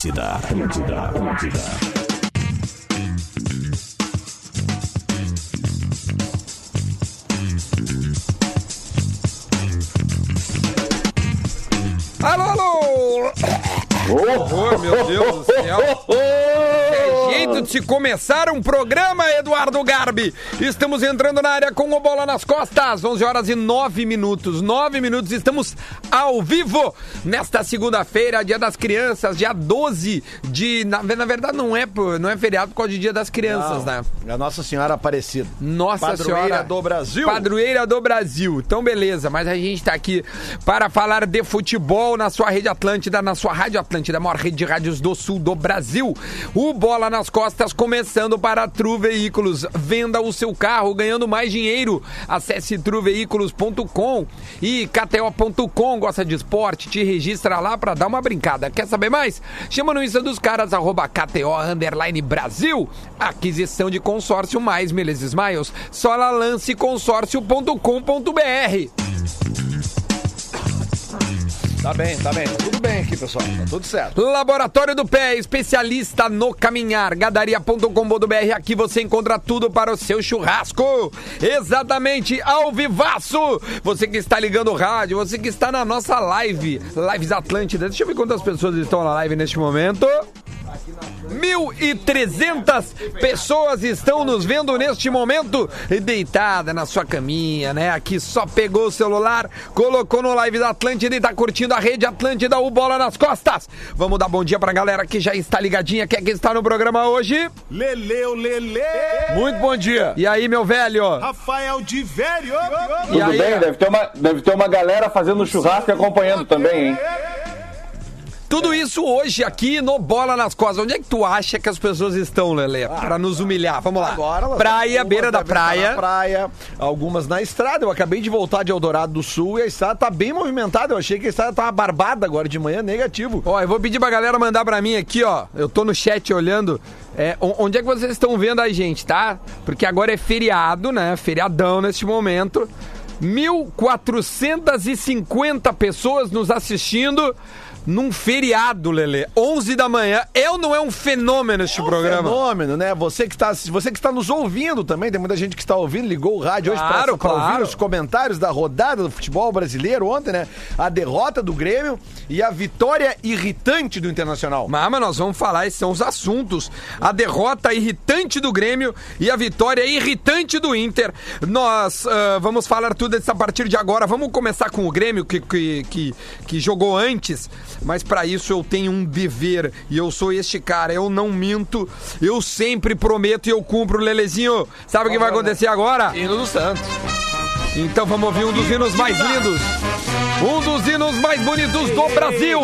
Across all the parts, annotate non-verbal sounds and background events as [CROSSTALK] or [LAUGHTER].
Atlântida, Atlântida, Atlântida. Alô, alô! Oh, meu Deus do céu! É jeito de se começar um programa, Eduardo Garbi! Estamos entrando na área com o Bola nas Costas, 11 horas e 9 minutos. 9 minutos, estamos ao vivo nesta segunda-feira, Dia das Crianças, dia 12 de. Na, na verdade, não é, não é feriado por causa de Dia das Crianças, Não, né? A Nossa Senhora Aparecida. Nossa Padroeira Senhora do Brasil. Padroeira do Brasil. Então, beleza, mas a gente tá aqui para falar de futebol na sua rede Atlântida, na sua Rádio Atlântida, a maior rede de rádios do sul do Brasil. O Bola nas Costas começando para Tru Veículos. Venda o seu carro ganhando mais dinheiro. Acesse truveículos.com e KTO.com. Gosta de esporte? Te registra lá para dar uma brincada. Quer saber mais? Chama no Insta dos caras, arroba KTO Underline Brasil. Aquisição de consórcio mais Meles Smiles. Só na lanceconsórcio.com.br. Tá bem, tá bem. Tá tudo bem aqui, pessoal. Tá tudo certo. Laboratório do Pé, especialista no caminhar. Gadaria.com.br. Aqui você encontra tudo para o seu churrasco. Exatamente, ao vivaço. Você que está ligando o rádio, você que está na nossa live, Lives Atlântida. Deixa eu ver quantas pessoas estão na live neste momento. 1.300 pessoas estão nos vendo neste momento, deitada na sua caminha, né? Aqui só pegou o celular, colocou no live da Atlântida e tá curtindo a rede Atlântida, o Bola nas Costas. Vamos dar bom dia pra galera que já está ligadinha, quer que está no programa hoje? Leleu, Lele! Muito bom dia. E aí, meu velho? Rafael de Velho! Tudo aí? bem? Deve ter, uma, deve ter uma galera fazendo churrasco e acompanhando também, hein? Tudo isso hoje aqui no Bola nas Costas. Onde é que tu acha que as pessoas estão, Lelê? Pra nos humilhar. Vamos lá. Agora praia, beira da praia. Praia, algumas na estrada. Eu acabei de voltar de Eldorado do Sul e a estrada tá bem movimentada. Eu achei que a estrada tava barbada agora de manhã, negativo. Ó, eu vou pedir pra galera mandar pra mim aqui, ó. Eu tô no chat olhando. É, onde é que vocês estão vendo a gente, tá? Porque agora é feriado, né? Feriadão neste momento. 1.450 pessoas nos assistindo num feriado, Lelê. 11 da manhã. É ou não é um fenômeno este programa? Fenômeno, né? Você que, está, você que está nos ouvindo também, tem muita gente que está ouvindo, ligou o rádio hoje Claro, para claro. ouvir os comentários da rodada do futebol brasileiro ontem, né? A derrota do Grêmio e a vitória irritante do Internacional. Mas, mas nós vamos falar, esses são os assuntos. A derrota irritante do Grêmio e a vitória irritante do Inter. Nós ah, vamos falar tudo isso a partir de agora. Vamos começar com o Grêmio, que, que, que, que jogou antes. Mas para isso eu tenho um dever. E eu sou este cara. Eu não minto. Eu sempre prometo e eu cumpro, Lelezinho. Sabe o que vai acontecer agora? Hino do Santos. Então vamos ouvir um dos hinos mais lindos. Um dos hinos mais bonitos do Brasil.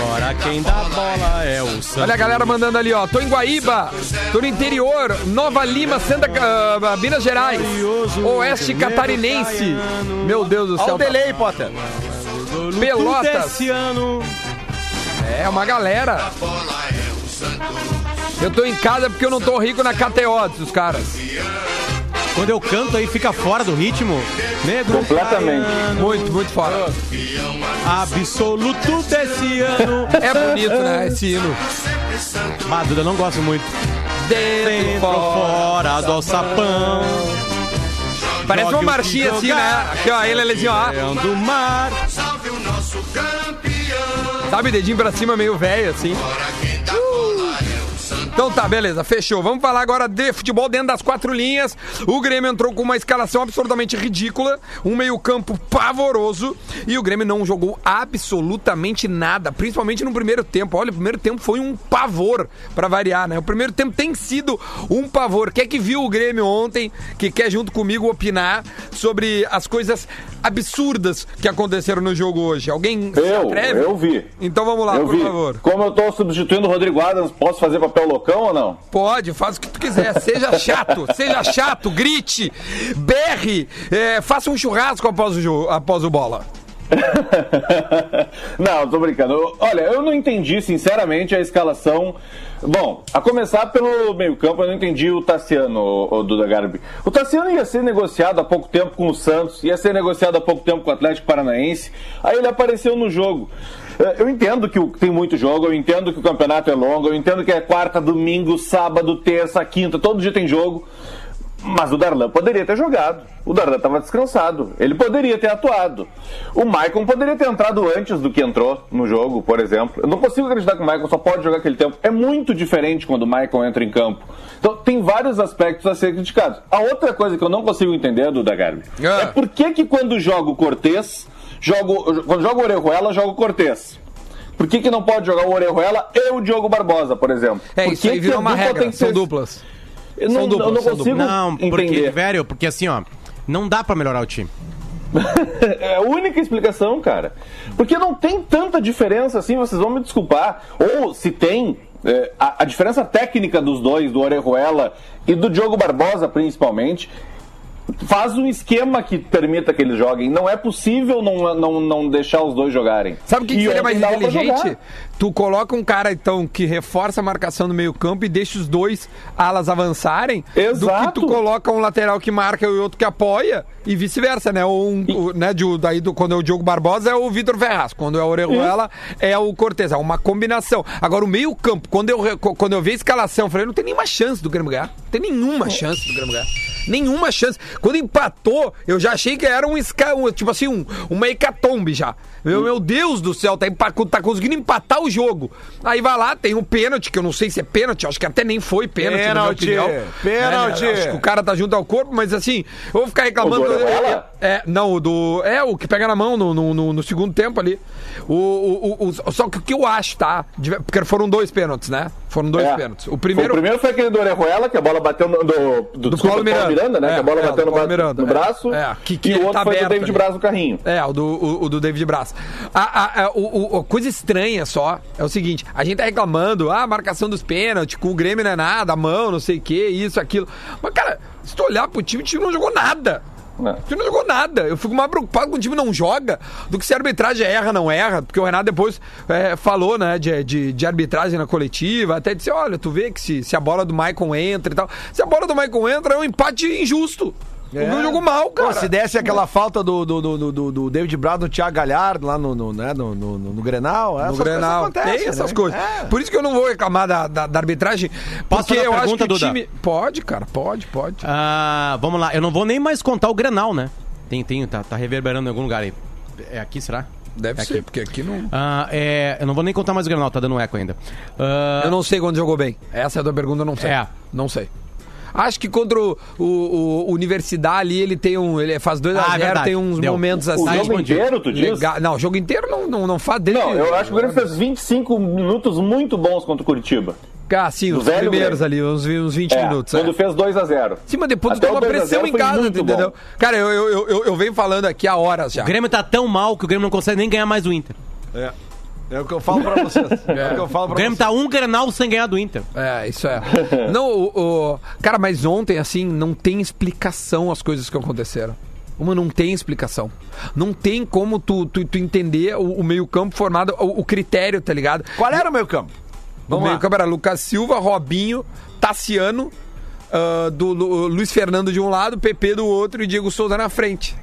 Agora quem dá bola é o Santos. Olha a galera mandando ali, ó. Tô em Guaíba, tô no interior, Nova Lima, Santa ah, Minas Gerais, Oeste Catarinense. Meu Deus do Olha céu. o delay, Potter. Pelotas. É uma galera. Eu tô em casa porque eu não tô rico na KTO dos caras. Quando eu canto aí fica fora do ritmo. Negro Completamente. baiano, Muito, muito fora. absoluto desse ano. É bonito, né? Esse hino. Ah, Duda, não gosto muito. Dentro Dentro, fora. fora do alçapão. Parece uma o marchinha assim, né? Aqui, ó, aí, Lelezinho, ó. Leão do mar. Sabe, dedinho pra cima, meio velho, assim. Então tá, beleza, fechou. Vamos falar agora de futebol dentro das quatro linhas. O Grêmio entrou com uma escalação absurdamente ridícula, um meio-campo pavoroso e o Grêmio não jogou absolutamente nada, principalmente no primeiro tempo. Olha, o primeiro tempo foi um pavor pra variar, né? O primeiro tempo tem sido um pavor. Quer que viu o Grêmio ontem, que quer junto comigo opinar sobre as coisas absurdas que aconteceram no jogo hoje? Alguém se Eu, atreve? eu vi. Então vamos lá, eu por vi. favor. Como eu tô substituindo o Rodrigo Adams, posso fazer papel ou não? Pode, faz o que tu quiser. Seja chato, [LAUGHS] seja chato, grite, berre, é, faça um churrasco após o, após o bola. [LAUGHS] não, tô brincando. Olha, eu não entendi, sinceramente, a escalação. Bom, a começar pelo meio-campo, eu não entendi o Tassiano, o, Duda Garbi. O Tassiano ia ser negociado há pouco tempo com o Santos, ia ser negociado há pouco tempo com o Atlético Paranaense, aí ele apareceu no jogo. Eu entendo que tem muito jogo, eu entendo que o campeonato é longo, eu entendo que é quarta, domingo, sábado, terça, quinta, todo dia tem jogo. Mas o Darlan poderia ter jogado. O Darlan estava descansado. Ele poderia ter atuado. O Maicon poderia ter entrado antes do que entrou no jogo, por exemplo. Eu não consigo acreditar que o Maicon só pode jogar aquele tempo. É muito diferente quando o Maicon entra em campo. Então tem vários aspectos a ser criticados. A outra coisa que eu não consigo entender, Duda Garbi, Ah. é por que, que quando joga o Cortez, jogo, quando joga o Orejuela, joga o Cortez. Por que, que não pode jogar o Orejuela e o Diogo Barbosa, por exemplo? É, Por isso que aí virou uma regra, tem que são ser- duplas. Eu São não, duplas, eu não são consigo Não, porque, entender. velho, porque assim, ó, não dá pra melhorar o time. [LAUGHS] É a única explicação, cara. Porque não tem tanta diferença assim, vocês vão me desculpar. Ou se tem, é, a, a diferença técnica dos dois, do Orejuela e do Diogo Barbosa, principalmente, faz um esquema que permita que eles joguem. Não é possível não, não, não deixar os dois jogarem. Sabe o que, que seria mais inteligente? Tu coloca um cara, então, que reforça a marcação no meio campo e deixa os dois alas avançarem. Do que Exato. tu coloca um lateral que marca e outro que apoia e vice-versa, né? Ou um, o- né, de, daí do, quando é o Diogo Barbosa é o Vitor Ferraz, quando é o Orejuela é o Cortez. É uma combinação. Agora, o meio campo, quando eu, quando eu vi a escalação, eu falei, não tem nenhuma chance do Grêmio ganhar. Não tem nenhuma chance do Grêmio ganhar. Nenhuma chance. Quando empatou, eu já achei que era um, um tipo assim, um, uma hecatombe já. Meu, meu Deus do céu, tá, empa- tá conseguindo empatar o jogo. Aí vai lá, tem um pênalti, que eu não sei se é pênalti, acho que até nem foi pênalti, Pênalti, na minha opinião. pênalti. É, acho que o cara tá junto ao corpo, mas assim, eu vou ficar reclamando. O do Orejuela? É, não, o do. É, o que pega na mão no, no, no- no segundo tempo ali. O, o, o- o- só que o que eu acho, tá? Porque foram dois pênaltis, né? Foram dois É. pênaltis. O O primeiro. primeiro foi aquele do Orejuela, que a bola bateu no. Do, do, desculpa, Paulo Miranda. né? É, que a bola é, bateu do no, Miranda, no é. braço. É, que- que e o outro tá foi do aberto David ali. Braz no carrinho. É, o do, o, o do David Braz. A, a, a, o, o- a coisa estranha só é o seguinte: a gente tá reclamando, ah, a marcação dos pênaltis, com o Grêmio não é nada, a mão, não sei o que, isso, aquilo. Mas, cara, se tu olhar pro time, o time não jogou nada. Não. O time não jogou nada. Eu fico mais preocupado com o time não joga do que se a arbitragem erra, não erra. Porque o Renato depois é, falou, né, de, de, de arbitragem na coletiva. Até disse: olha, tu vê que se, se a bola do Maicon entra e tal. Se a bola do Maicon entra, é um empate injusto. O Grêmio jogou mal, cara. Pô, se desse aquela falta do, do, do, do, do David Brown no Thiago Galhardo lá no, no, né, no, no, no- no Grenal. no essas coisas Grenal. acontecem, Tem essas né? coisas. É. Por isso que eu não vou reclamar da, da, da arbitragem. Posso Porque fazer eu uma acho pergunta, que o Duda? time. Pode, cara, pode, pode. Ah, vamos lá, eu não vou nem mais contar o Grenal, né? Tem, tem, tá, tá reverberando em algum lugar aí. É aqui, será? Deve É ser, aqui. porque aqui não. Ah, é, eu não vou nem contar mais o Grenal, tá dando um eco ainda. Ah, Eu não sei quando jogou bem. Essa é a tua pergunta, eu não sei. É. Não sei. Acho que contra o, o, o Universidade ali, ele tem um. Ele faz 2x0, Ah, é tem uns Deu. momentos O assim. jogo inteiro, tu diz? legal. Não, o jogo inteiro não, não, não faz desde. Não, eu acho que o Grêmio fez 25 minutos muito bons contra o Curitiba. Ah, sim, os velho primeiros ali, uns, uns 20 É, minutos. quando é. fez 2 a 0 Sim, mas depois o uma 2 a 0 pressão em casa, entendeu? bom. Cara, eu, eu, eu, eu, eu venho falando aqui há horas já. O Grêmio tá tão mal que o Grêmio não consegue nem ganhar mais o Inter. É. É o que eu falo pra vocês. [LAUGHS] É, o que eu falo O pra Grêmio vocês. tá um Grenal sem ganhar do Inter. É, isso é. não, o, o- Cara, mas ontem, assim, não tem explicação as coisas que aconteceram. Uma não tem explicação. Não tem como tu, tu, tu entender o, o meio-campo formado, o, o critério, tá ligado? Qual era o meu campo? O meio-campo era Lucas Silva, Robinho, Tassiano, ah, do Lu- Luiz Fernando de um lado, PP do outro e Diego Souza na frente.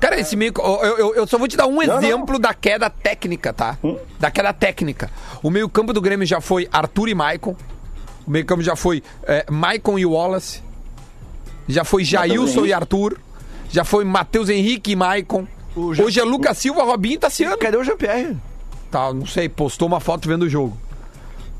Cara, esse meio. Eu, eu- eu só vou te dar um não. exemplo da queda técnica, tá? Da queda técnica. O meio-campo do Grêmio já foi Arthur e Maicon. O meio-campo já foi é, Maicon e Wallace. Já foi Jailson e Arthur. Já foi Matheus Henrique e Maicon. O Ja- Hoje é Lucas Silva, Robinho e Tassiano. Cadê o Jean-Pierre? Tá, não sei, postou uma foto vendo o jogo.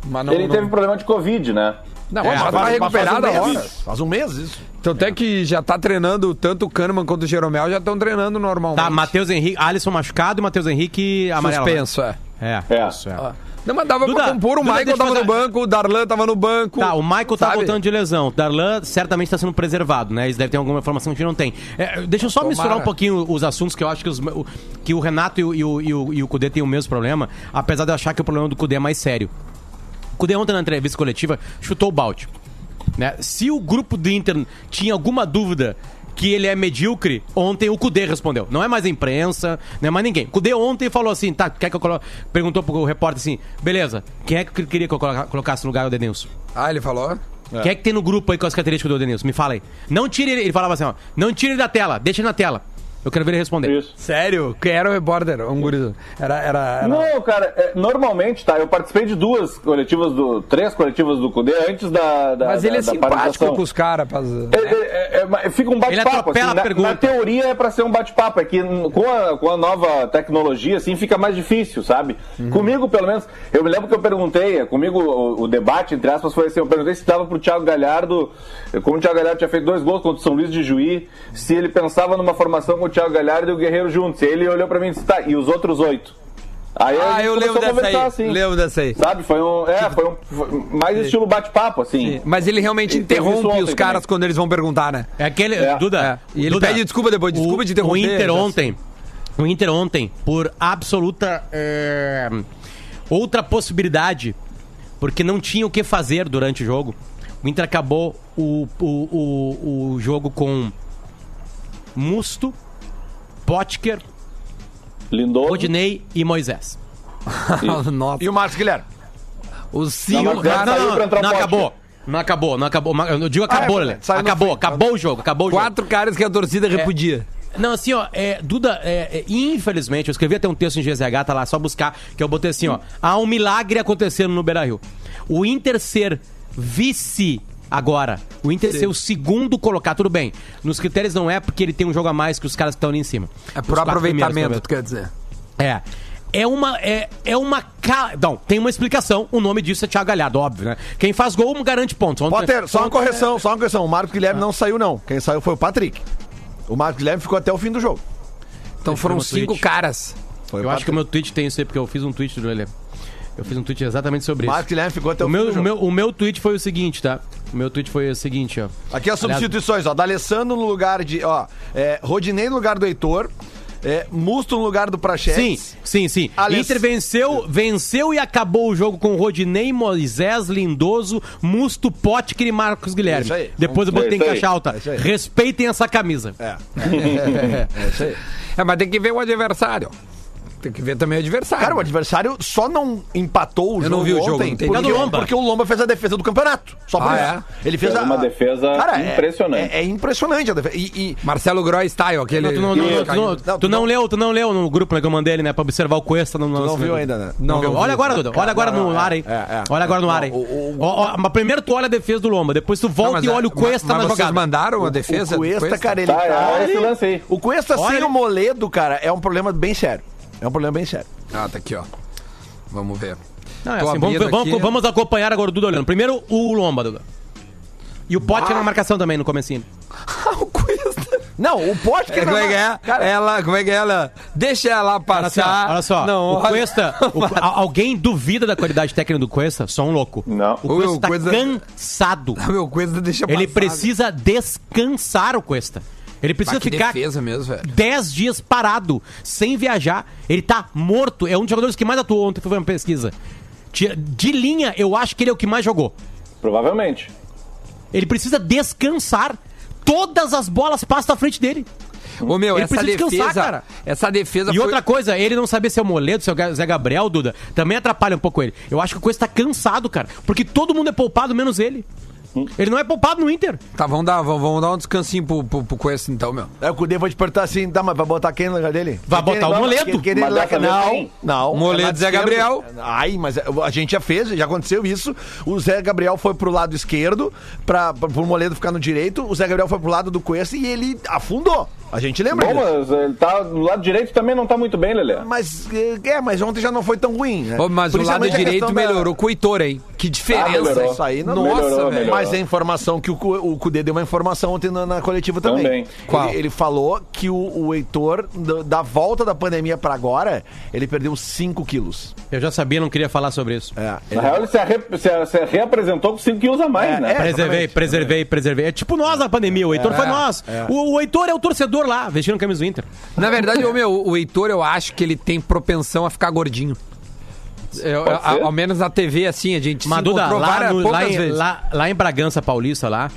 Mas não, Ele não- teve problema de Covid, né? Não, É, mas tá Faz- recuperado faz um mês. Faz um mês isso. Tanto é que já tá treinando, tanto o Kahneman quanto o Jeromel já estão treinando normalmente. Tá, Matheus Henrique, Alisson machucado e Matheus Henrique amarelo. né? Suspenso, é. É, É. isso é. Não, mas dava Duda, pra compor, o Duda, Michael tava no fazer- banco, o Darlan tava no banco. Tá, o Michael tá sabe? voltando de lesão. O Darlan certamente tá sendo preservado, né? Isso deve ter alguma informação que a gente não tem. É, deixa eu só Tomara. misturar um pouquinho os assuntos que eu acho que, os- o, que o Renato e o, e, o, e, o, e o Cudê têm o mesmo problema, apesar de eu achar que o problema do Cudê é mais sério. O Cudê ontem na entrevista coletiva chutou o balde. Né? Se o grupo do Inter tinha alguma dúvida que ele é medíocre, ontem o Cudê respondeu. Não é mais a imprensa, não é mais ninguém. O Cudê ontem falou assim, tá, quer que eu coloque... Perguntou pro repórter assim, beleza, quem é que queria que eu coloca- colocasse no lugar do Denilson? Ah, ele falou? Quem é que tem no grupo aí com as características do Denilson? Me fala aí. Não tire ele, ele falava assim, ó, não tire ele da tela, deixa ele na tela. Eu quero ver ele responder. Isso. Sério? Quem era o repórter? Um guri. Era, era, era... Não, cara, é, normalmente, tá? Eu participei de duas coletivas do. três coletivas do Cudê antes da. da Mas ele é da- da simpático com os caras. Paz... É, é, é, é, fica um bate-papo. Assim, na, na teoria é pra ser um bate-papo. É que com a, com a nova tecnologia, assim, fica mais difícil, sabe? Uhum. Comigo, pelo menos, eu me lembro que eu perguntei, comigo o, o debate, entre aspas, foi assim: eu perguntei se dava pro Thiago Galhardo, como o Thiago Galhardo tinha feito dois gols contra o São Luís de Juí, se ele pensava numa formação com o Thiago Galhardo e o Guerreiro juntos. E ele olhou pra mim e disse: tá, e os outros oito? Aí Ah, eu lembro dessa aí. assim. Lembro dessa aí. Sabe? Foi um. É, foi um. foi mais estilo bate-papo, assim. Mas ele realmente Ele interrompe os caras também. quando eles vão perguntar, né? É aquele. É. Duda. É. E ele Duda, pede desculpa depois, desculpa o- de interromper, O Inter ontem. O Inter ontem, por absoluta. é, outra possibilidade, porque não tinha o que fazer durante o jogo. O Inter acabou o, o, o, o jogo com Musto, Potker, Lindoso. Rodinei e Moisés. [LAUGHS] Nossa. E o Marcos Guilherme? Os Não, cinco mas Não, não, não, o Potker. acabou. Não acabou, não acabou. Eu digo acabou, é, saiu no Acabou, fim. acabou o jogo, acabou o jogo. Quatro caras que a torcida repudia. Não, assim, ó, é, Duda, é, é, infelizmente, eu escrevi até um texto em GZH, tá lá, só buscar, que eu botei assim, ó. Há um milagre acontecendo no Beira Rio. O Inter ser vice agora, o Inter ser o segundo colocado, tudo bem. Nos critérios não é porque ele tem um jogo a mais que os caras que estão ali em cima. É por aproveitamento, tu quer dizer. É. É uma. É, é uma. Ca... Não, tem uma explicação. O nome disso é Thiago Galhardo, óbvio, né? Quem faz gol garante pontos. Ontem- Potter, só uma correção, só uma correção. O Marcos Guilherme não saiu, não. Quem saiu foi o Patrick. O Marcos Guilherme ficou até o fim do jogo. Então foram cinco tweet. caras. Foi Eu o acho que Patrick. o meu tweet tem isso aí, porque eu fiz um tweet do Lelê. Eu fiz um tweet exatamente sobre O isso. Marcos Guilherme ficou até o, O fim do meu, o, jogo. meu, o meu tweet foi o seguinte, tá? O meu tweet foi o seguinte, ó. Aqui as Aliás, substituições, ó. D'Alessandro no lugar de. Ó, é, Rodinei no lugar do Heitor. É, Musto no lugar do Sim, Prachetes. sim, sim. Aless- Inter venceu, venceu e acabou o jogo com Rodinei, Moisés, Lindoso, Musto, Potker e Marcos Guilherme. Isso aí. Depois eu É botei em caixa alta. É isso aí. Respeitem essa camisa. É. [LAUGHS] é isso aí. É, mas tem que ver o adversário. Tem que ver também o adversário. Cara, o adversário só não empatou o Eu jogo não vi o jogo, ontem não entendi. porque, do Lomba. porque o Lomba fez a defesa do campeonato. Só por Ah, isso. Ele fez Fez a- uma defesa é- impressionante. É, é impressionante a defesa. E, e- Marcelo Groy style, aquele. Não, tu não, não, não, tu não- Não, tu não não- leu, tu não leu no grupo né, que eu mandei ele, né? Pra observar o Cuesta. No, não viu ainda, né? Não, viu? não Olha vi. agora, Duda. Olha agora não, no é, ar aí. é, é. Olha agora no ar aí. Não, Ó, ó, mas primeiro tu olha a defesa do Lomba, depois tu volta Não, mas e olha é- o Cuesta mas na vocês jogada. mandaram a defesa? o Cuesta, cara, ele Tá, tá. é esse lance aí. O Cuesta Olha sem ele. o Moledo, cara, é um problema bem sério. É um problema bem sério. Ah, tá aqui, ó. Vamos ver. Não, é assim, vamos, vamos, aqui. vamos acompanhar agora o Duda olhando. Primeiro o Lomba, Duda. E o Pote na marcação também no comecinho. [LAUGHS] o Cuesta. Não, o Pote que Como é que é? Cara, ela, como é que é ela? Deixa ela Olha só, passar. olha só. Não, o Cuesta, o- alguém duvida da qualidade técnica do Cuesta? Só um louco. Não. O Cuesta O tá Cuesta- cansado. Ah, [LAUGHS] Meu, Cuesta deixa Ele passar. precisa descansar o Cuesta. Ele precisa ficar defesa mesmo, velho. 10 dias parado, sem viajar. Ele tá morto. É um dos jogadores que mais atuou ontem, foi uma pesquisa. De linha, eu acho que ele é o que mais jogou. Provavelmente. Ele precisa descansar. Todas as bolas passam à frente dele. Ô, meu, Ele essa precisa defesa. descansar, cara. Essa defesa E foi- outra coisa, ele não saber se é o Moledo, se é o Zé Gabriel, Duda, também atrapalha um pouco ele. Eu acho que o Coisa tá cansado, cara. Porque todo mundo é poupado, menos ele. Ele não é poupado no Inter. Tá, vamos dar, vamos, vamos dar um descansinho pro, pro, pro Cuesta então, meu. É, o Cudê vai te perguntar assim, tá, mas vai botar quem no lugar dele? Vai botar o Não, Moledo. que- que ele lá- não, quem? não. Moledo, é lado Zé. Gabriel. Ai, mas a gente já fez, já aconteceu isso. O Zé Gabriel foi pro lado esquerdo, pra, pra, pro Moledo ficar no direito. O Zé Gabriel foi pro lado do Cuesta e ele afundou. A gente lembra Bom, disso. mas ele tá do lado direito também não tá muito bem, Lelé. Mas, é, mas ontem já não foi tão ruim, né? Ô, mas o lado direito questão da- melhorou com o Heitor, hein? Que diferença. Ah, melhorou. Isso aí não Nossa, Melhorou, velho. melhorou. Mas é informação que o, o Cudê deu uma informação ontem na, na coletiva também. Também. Qual? Ele, ele falou que o, o Heitor, da, da volta da pandemia pra agora, ele perdeu 5 quilos. Eu já sabia, não queria falar sobre isso. É, Na ele- real, ele se, arre- se- se reapresentou com 5 quilos a mais, É, né? é. Preservei, preservei, preservei. É tipo nós na pandemia, o Heitor foi nós. O, o Heitor é o torcedor lá, vestindo camisa do Inter. Na verdade, ô, meu, o Heitor, eu acho que ele tem propensão a ficar gordinho. Eu- a- ao menos na TV, assim, a gente Mas, se Duda, encontrou lá, várias, no- lá, em, lá, lá em Bragança Paulista, lá,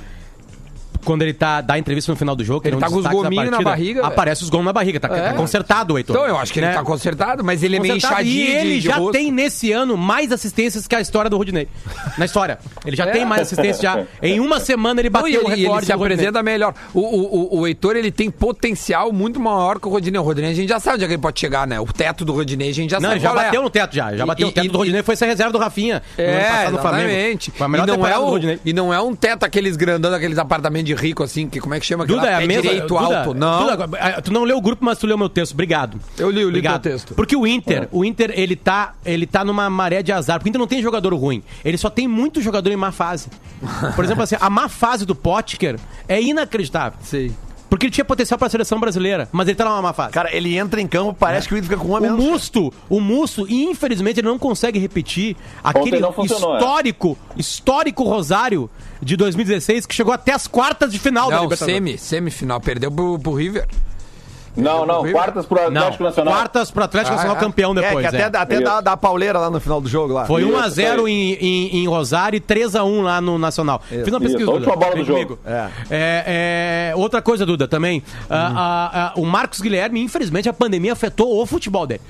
quando ele tá, dá entrevista no final do jogo, que Ele é tá com os gominhos na barriga. Aparece os gols na barriga, tá, É. tá consertado o Heitor. Então eu acho que ele Né? tá consertado, mas ele é meio inchadinho E ele de, de já rosto. tem nesse ano mais assistências que a história do Rodinei. Na história. Ele já É. tem mais assistências já. Em uma semana ele Não, bateu e ele, o e ele recorde se apresenta melhor. O, o, o, o Heitor, ele tem potencial muito maior que o Rodinei. O Rodinei, a gente já sabe onde é que ele pode chegar, né? O teto do Rodinei, a gente já Não, sabe ele já é. bateu no teto já. Já bateu e- o teto e- do Rodinei, foi ser reserva do Rafinha. no ano É, passado no Flamengo. exatamente. Foi a melhor e, não é o, Rodinei. e não é um teto aqueles grandão, aqueles apartamentos de rico, assim, que como é que chama? Duda, é a mesma... direito Duda, alto. Não. Duda, eh, tu não leu o grupo, mas tu leu meu texto. Obrigado. Eu li, eu li Obrigado. teu texto. Porque o Inter, o Inter, ele tá, ele tá numa maré de azar. Porque o Inter não tem jogador ruim. Ele só tem muito jogador em má fase. Por exemplo, assim, a má fase do Potker é inacreditável. Sei. Porque ele tinha potencial pra seleção brasileira, mas ele tá numa má fase. Cara, ele entra em campo, parece que o Inter fica com uma O menos. Musto, o Musto, infelizmente, ele não consegue repetir aquele não funcionou, é. histórico, histórico Rosário de 2016 que chegou até as quartas de final da Não, Libertadores. semi, semifinal. Perdeu pro, pro River. Não, não, quartas pro Não, Atlético Nacional. quartas pro Atlético Ah, Nacional é? campeão É, depois. que é. até, até Isso. dá, dá pauleira lá no final do jogo lá. Foi Isso, 1x0 isso aí. em, em, em Rosário e 3x1 lá no Nacional. Fiz uma pesquisa, Isso, a última Duda. bola do jogo. comigo. É. É, é, outra coisa, Duda, também. Ah, ah, ah, o Marcos Guilherme, infelizmente, a pandemia afetou o futebol dele.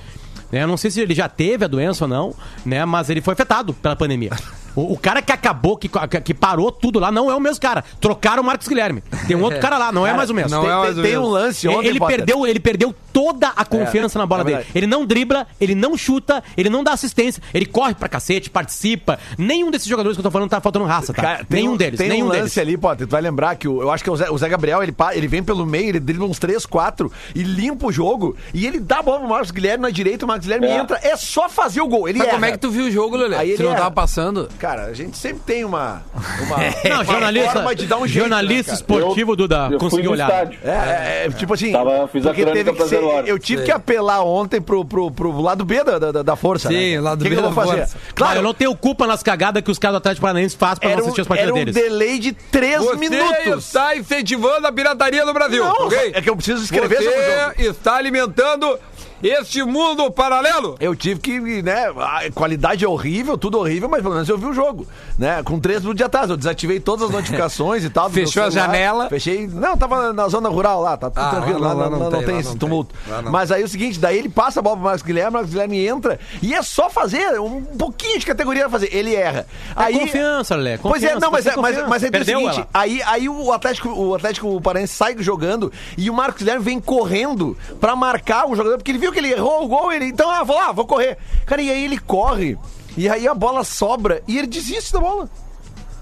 Né, Eu não sei se ele já teve a doença ou não, né? Mas ele foi afetado pela pandemia. [LAUGHS] O, o cara que acabou, que, que- parou tudo lá, não é o mesmo cara. Trocaram o Marcos Guilherme. Tem um outro cara lá, não é mais o mesmo. não Tem, é tem- mais ou tem um lance ontem, ele, Potter. perdeu, ele perdeu toda a confiança na bola é dele. Ele não dribla, ele não chuta, ele não dá assistência, ele corre pra cacete, participa. Nenhum desses jogadores que eu tô falando tá faltando raça, tá? Cara, tem nenhum um, deles, tem nenhum um lance deles. ali, Potter, tu vai lembrar que o, eu acho que é o Zé, o Zé Gabriel, ele, ele vem pelo meio, ele dribla uns 3, 4 e limpa o jogo. E ele dá a bola pro Marcos Guilherme na direita, o Marcos Guilherme É. entra, é só fazer o gol. Ele Mas erra. como é que tu viu o jogo, Lelê? Aí Você ele não erra. tava passando? Cara, a gente sempre tem uma, uma, [LAUGHS] Não, uma jornalista, forma de dar um jeito, jornalista né, esportivo, Duda, eu conseguiu olhar. estádio. É, é, é, tipo assim, Tava- fiz a teve que ser, eu tive Sei. que apelar ontem pro, pro, pro lado B da, da, da força, Sim, né? lado que B que eu da vou fazer? força. Claro, Claro, eu não tenho culpa nas cagadas que os caras do Atlético Paranaense fazem pra um, assistir as partidas era um deles. delay de 3 Você minutos. está incentivando a pirataria no Brasil, Não, ok? é que eu preciso escrever sobre o jogo. Você está alimentando este mundo paralelo. Eu tive que, né? A qualidade é horrível, tudo horrível, mas pelo menos eu vi o jogo, né? Com três minutos de atraso. Eu desativei todas as notificações e tal. Fechou a celular. janela. Fechei. Não, tava na zona rural lá, tá tudo Ah, tranquilo. lá Lá, lá não, tem, tem esse tumulto. tem. Mas aí é o seguinte, daí ele passa a bola pro Marcos Guilherme, o Marcos Guilherme entra e é só fazer um pouquinho de categoria pra fazer. Ele erra. Aí, É confiança, Lé. Pois é, não, mas, é, mas, confiança. mas é o seguinte, ela. aí, aí o Atlético, o Atlético Paranaense sai jogando e o Marcos Guilherme vem correndo pra marcar um jogador, porque ele viu que ele errou o gol, ele, então, ah, vou lá, vou correr. Cara, e aí ele corre, e aí a bola sobra e ele desiste da bola.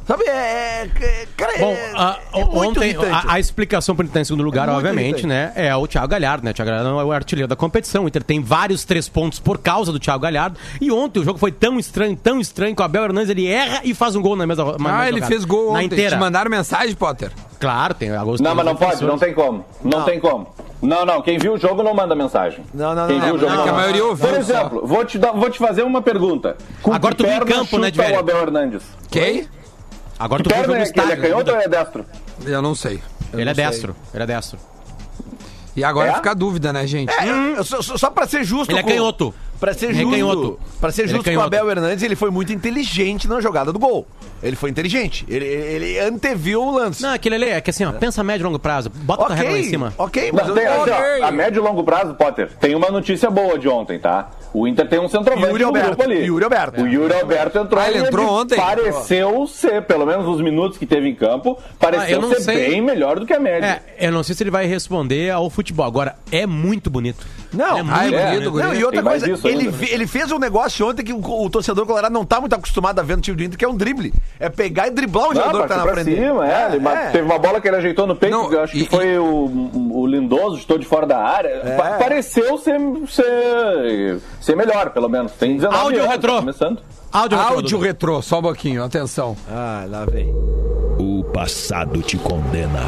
Sabe, é. é- é- cara, Bom, é, a- é muito ontem a, a explicação para ele estar em segundo lugar, É obviamente, irritante. né? É o Thiago Galhardo, né? O Thiago Galhardo é o artilheiro da competição. O Inter tem vários três pontos por causa do Thiago Galhardo. E ontem o jogo foi tão estranho, tão estranho que o Abel Hernandes ele erra e faz um gol na mesma na Ah, mesma ele jogada. fez gol na ontem. inteira. Te mandaram mensagem, Potter? Claro, tem gols. Não, mas não pode, não tem como. Não, tem como. Não, não, quem viu o jogo não manda mensagem. Não, não, Quem não, viu não, o jogo não, não que a maioria ouviu Por só. exemplo, vou te, dar, vou te fazer uma pergunta. Com Agora tu viu em campo, né, chuta de velho? o Abel Hernandes? Quem? Agora Que tu viu o jogo no é que ele é estádio. canhoto ou é destro? Eu não sei. Ele é destro. Ele é destro. E agora É? fica a dúvida, né, gente? É, eu- só, só- pra ser justo. Ele é com- canhoto. Pra ser Ele é justo. canhoto. Pra ser Ele é justo com o. Abel Hernandes, ele foi muito inteligente na jogada do gol. Ele foi inteligente. Ele, ele anteviu o lance. Não, aquele ali é que assim, ó, pensa a médio e longo prazo. Bota a tua regra lá em cima. ok, mas Não, tem, assim, ó, Ok. a médio e longo prazo, Potter, tem uma notícia boa de ontem, tá? O Inter tem um centroavante Yuri no Alberto, grupo ali. Yuri Alberto. O Yuri Alberto entrou Ah, ele e entrou ontem? Pareceu ser, pelo menos nos minutos que teve em campo, Ah, eu pareceu não ser sei. bem melhor do que a média. É, eu não sei se ele vai responder ao futebol. Agora, é muito bonito. Não, é Ah, muito é É, bonito. Não, e outra coisa, ele, ainda. fe- ele fez um negócio ontem que o, o torcedor colorado não tá muito acostumado a ver no time do Inter, que é um drible. É pegar e driblar o Não, jogador que tá na pra frente. cima, é. Ele ma- Teve uma bola que ele ajeitou no peito, Não, que eu acho e- que foi o, o Lindoso, estou de fora da área. É. Pa- pareceu ser, ser, ser melhor, pelo menos. Tem 19 Áudio anos, retrô. tá começando. Áudio, Áudio retrô, só um pouquinho, atenção. Ah, lá vem. O passado te condena.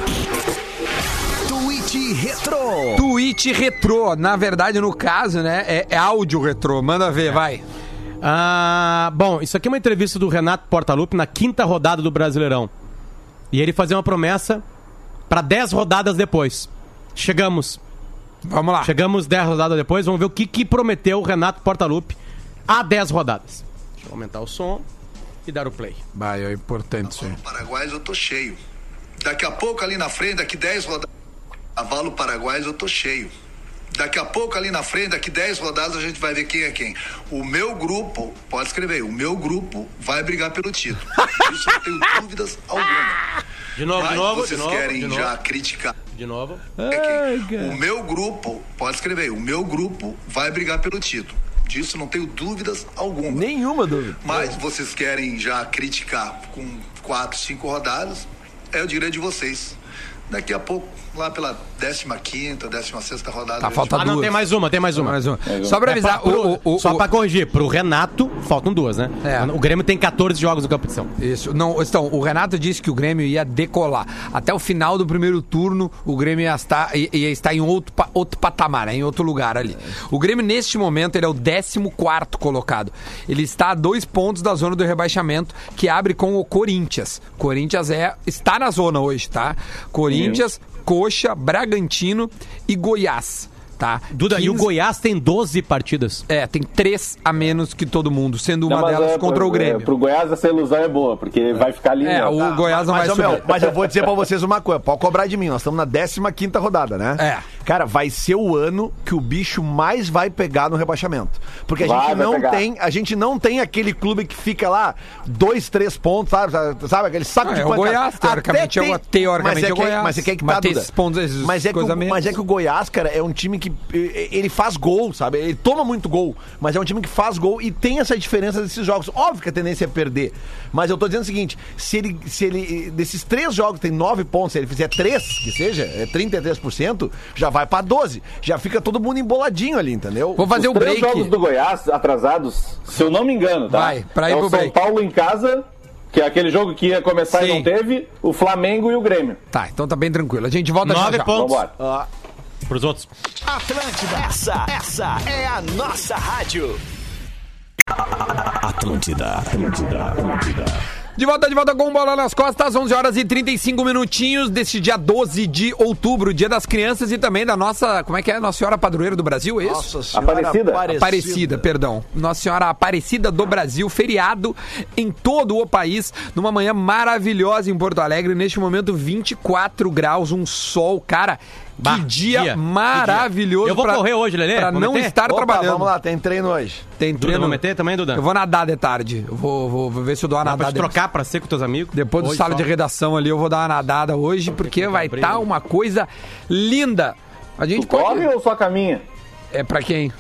Tweet Retro. Tweet retrô, na verdade, no caso, né, é, é áudio retrô. Manda ver, vai. Ah, bom, isso aqui é uma entrevista do Renato Portaluppi na quinta rodada do Brasileirão. E ele fazia uma promessa para 10 rodadas depois. Chegamos. Vamos lá. Chegamos 10 rodadas depois, vamos ver o que, que prometeu o Renato Portaluppi a 10 rodadas. Deixa eu aumentar o som e dar o play. Vai, é importante isso aí. Paraguaios eu tô cheio. Daqui a pouco ali na frente, daqui 10 rodadas, cavalo paraguaios eu tô cheio. Daqui a pouco ali na frente, daqui 10 rodadas a gente vai ver quem é quem. O meu grupo, pode escrever, o meu grupo vai brigar pelo título. [LAUGHS] Isso eu não tenho dúvidas alguma. De novo, Mas de novo, de vocês novo, querem de já novo, criticar de novo. é quem? O meu grupo, pode escrever, o meu grupo vai brigar pelo título. Disso não tenho dúvidas alguma. Nenhuma dúvida. Mas vocês querem já criticar com quatro, cinco rodadas, é o direito de vocês. Daqui a pouco, lá pela 15ª, 16ª rodada... Tá, gente falta Ah, não, duas. tem mais uma, tem mais uma. Mais uma. Só pra É, avisar, pra- pro- o, o, o, só pra corrigir, pro Renato, faltam duas, né? É. O Grêmio tem 14 jogos no competição. Isso. Não, então, o Renato disse que o Grêmio ia decolar. Até o final do primeiro turno, o Grêmio ia estar, ia- estar em outro, outro patamar, né? em outro lugar ali. O Grêmio, neste momento, ele é o 14 colocado. Ele está a dois pontos da zona do rebaixamento, que abre com o Corinthians. Corinthians é, está na zona hoje, tá? Corinthians, Coxa, Bragantino e Goiás. Tá? Duda, e o 15 Goiás tem 12 partidas. É, tem três a menos que todo mundo, sendo uma Não, mas delas é, contra pro- o Grêmio. é, pro Goiás essa ilusão é boa, porque vai ficar ali. É, ó, o tá. Goiás não mas, vai subir. meu, mas eu vou dizer [LAUGHS] pra vocês uma coisa, pode cobrar de mim, nós estamos na 15ª rodada, né? É. Cara, vai ser o ano que o bicho mais vai pegar no rebaixamento. Porque a Vai, gente vai não pegar. tem, a gente não tem aquele clube que fica lá dois, três pontos, sabe? Sabe aquele saco Ah, de é o. Goiás, teoricamente Até é o- teoricamente mas é o que, Goiás. Mas é que, é que Mas tá, tem esses pontos, mas é que, coisa o, mas é que o Goiás, cara, é um time que eh, ele faz gol, sabe? Ele toma muito gol, mas é um time que faz gol e tem essa diferença desses jogos. Óbvio que a tendência é perder, mas eu tô dizendo o seguinte, se ele, se ele desses três jogos tem nove pontos, se ele fizer três, que seja, é 33%, já vai pra 12. Já fica todo mundo emboladinho ali, entendeu? Vou fazer Os o três break. jogos do Goiás atrasados, se eu não me engano, tá? Vai, pra ir é pro o São break. Paulo em casa, que é aquele jogo que ia começar Sim. e não teve, o Flamengo e o Grêmio. Tá, então tá bem tranquilo. A gente volta já Nove já. pontos Vambora. Pros outros. Atlântida, essa, essa é a nossa rádio. Atlântida, Atlântida, Atlântida. De volta, de volta com bola nas costas, 11 horas e 35 minutinhos desse dia 12 de outubro, dia das crianças e também da nossa, como é que é? Nossa Senhora Padroeira do Brasil, é isso? Nossa Senhora Aparecida? Aparecida, perdão. Nossa Senhora Aparecida do Brasil, feriado em todo o país, numa manhã maravilhosa em Porto Alegre, neste momento 24 graus, um sol, cara. Bah, que dia, dia, maravilhoso. Eu vou correr hoje, Lelê, Pra vou não meter? estar Opa, trabalhando. vamos lá, tem treino hoje. Tem Duda, treino. vou meter também, Duda? Eu vou nadar de tarde. Eu vou, vou, vou ver se eu dou uma Dá pra nadada. te trocar pra ser com teus amigos? Depois do sala só. de redação ali, eu vou dar uma nadada hoje, porque vai estar né? uma coisa linda. A gente Tu corre pode. ou só caminha? É pra quem?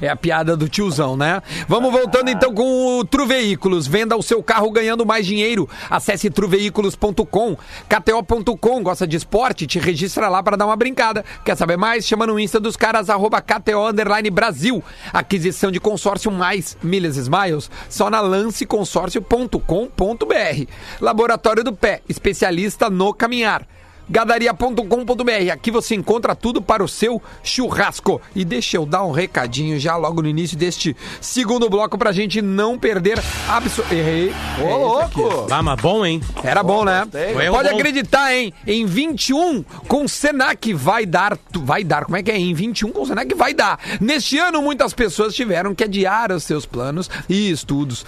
É a piada do tiozão, né? Vamos voltando então com o Truveículos. Venda o seu carro ganhando mais dinheiro. Acesse truveículos.com, kto.com. Gosta de esporte? Te registra lá para dar uma brincada. Quer saber mais? Chama no Insta dos caras, arroba KTO Brasil. Aquisição de consórcio mais milhas Smiles só na lanceconsórcio.com.br. Laboratório do Pé, especialista no caminhar gadaria.com.br. Aqui você encontra tudo para o seu churrasco. E deixa eu dar um recadinho já logo no início deste segundo bloco pra gente não perder absolutamente. Errei. Ô, É louco! Ah, mas bom, hein? Era bom, né? Foi Pode bom. acreditar, hein? Em 21 com Senac vai dar. Vai dar. Como é que é? Em 21 com Senac vai dar. Neste ano, muitas pessoas tiveram que adiar os seus planos e estudos.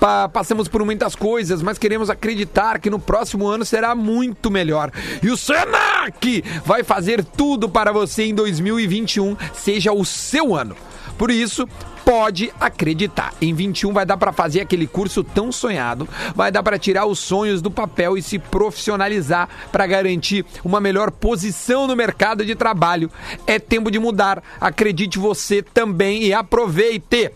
Pa- passamos por muitas coisas, mas queremos acreditar que no próximo ano será muito melhor. E o Senac vai fazer tudo para você em 2021 seja o seu ano. Por isso, pode acreditar. Em 21 vai dar para fazer aquele curso tão sonhado, vai dar para tirar os sonhos do papel e se profissionalizar para garantir uma melhor posição no mercado de trabalho. É tempo de mudar. Acredite você também e aproveite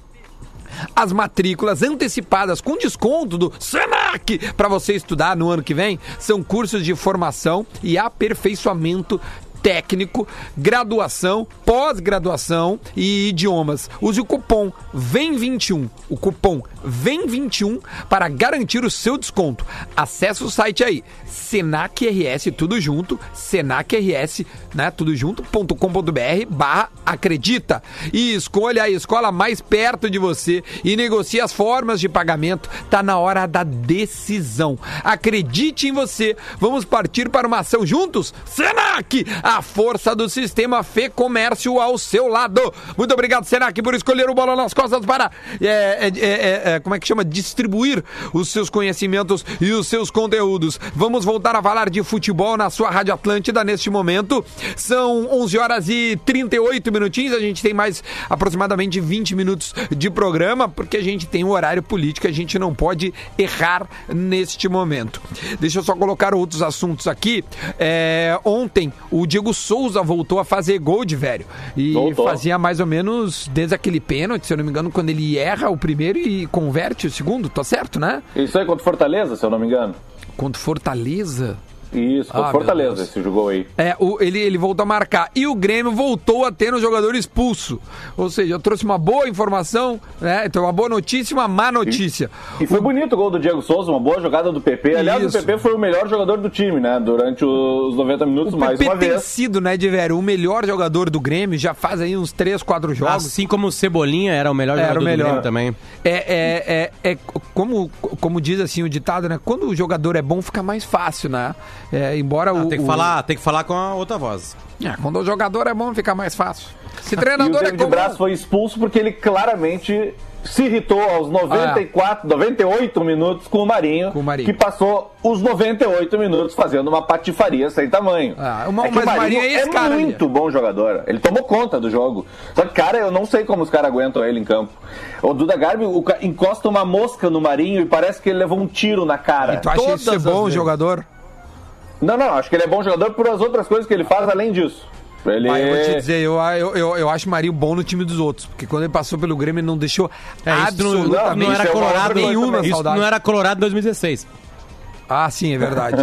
as matrículas antecipadas com desconto do Senac para você estudar no ano que vem. São cursos de formação e aperfeiçoamento técnico, graduação, pós-graduação e idiomas. Use o cupom VEM21, o cupom VEM21 para garantir o seu desconto. Acesse o site aí, Senac RS, tudo junto, senacrs, né, tudo junto.com.br barra acredita e escolha a escola mais perto de você e negocie as formas de pagamento. Tá na hora da decisão. Acredite em você. Vamos partir para uma ação juntos? Senac, a força do sistema Fê Comércio ao seu lado. Muito obrigado, Senac, por escolher o Bola nas Costas para, é, é, é, é, como é que chama? Distribuir os seus conhecimentos e os seus conteúdos. Vamos voltar a falar de futebol na sua Rádio Atlântida neste momento. São 11 horas e 38 minutinhos. A gente tem mais aproximadamente 20 minutos de programa, porque a gente tem um horário político, a gente não pode errar neste momento. Deixa eu só colocar outros assuntos aqui. É, ontem, o Diego Souza voltou a fazer gol de velho. E Voltou. fazia mais ou menos desde aquele pênalti, se eu não me engano, quando ele erra o primeiro e converte o segundo, tá certo, né? Isso aí contra Fortaleza, se eu não me engano. Contra Fortaleza. Isso, Ah, o Fortaleza, esse jogou aí. É, o- ele, ele voltou a marcar. E o Grêmio voltou a ter um jogador expulso. Ou seja, eu trouxe uma boa informação, né? Então, uma boa notícia e uma má notícia. E foi bonito o gol do Diego Souza, uma boa jogada do PP. Aliás, Isso. o PP foi o melhor jogador do time, né? Durante os 90 minutos, O mais PP uma tem vez. sido, né, de velho, o melhor jogador do Grêmio, já faz aí uns 3, 4 jogos. Assim como o Cebolinha era o melhor Era jogador o melhor. do Grêmio também. É, é, é, é como, como diz assim o ditado, né? Quando o jogador é bom, fica mais fácil, né? É, embora o. Ah, tem que o- falar, tem que falar com a outra voz. É, quando o jogador é bom, fica mais fácil. Se E o treinador é David comum. Braz foi expulso porque ele claramente se irritou aos 94, 98 minutos com o Marinho, Com o Marinho. que passou os 98 minutos fazendo uma patifaria sem tamanho. Ah, uma- que mas o Marinho é esse cara ali. muito bom jogador. Ele tomou conta do jogo. Só que, cara, eu não sei como os caras aguentam ele em campo. O Duda Garbi o encosta uma mosca no Marinho e parece que ele levou um tiro na cara. Tu acha Todas isso bom vezes. jogador? Não, não, acho que ele é bom jogador por as outras coisas que ele faz além disso. Ele Ah, eu vou te dizer, eu, eu, eu, eu acho o Marinho bom no time dos outros. Porque quando ele passou pelo Grêmio, ele não deixou É, isso não, absolutamente não era é colorado nenhuma também. Isso saudade. não era colorado em 2016. Ah, sim, é verdade. [LAUGHS]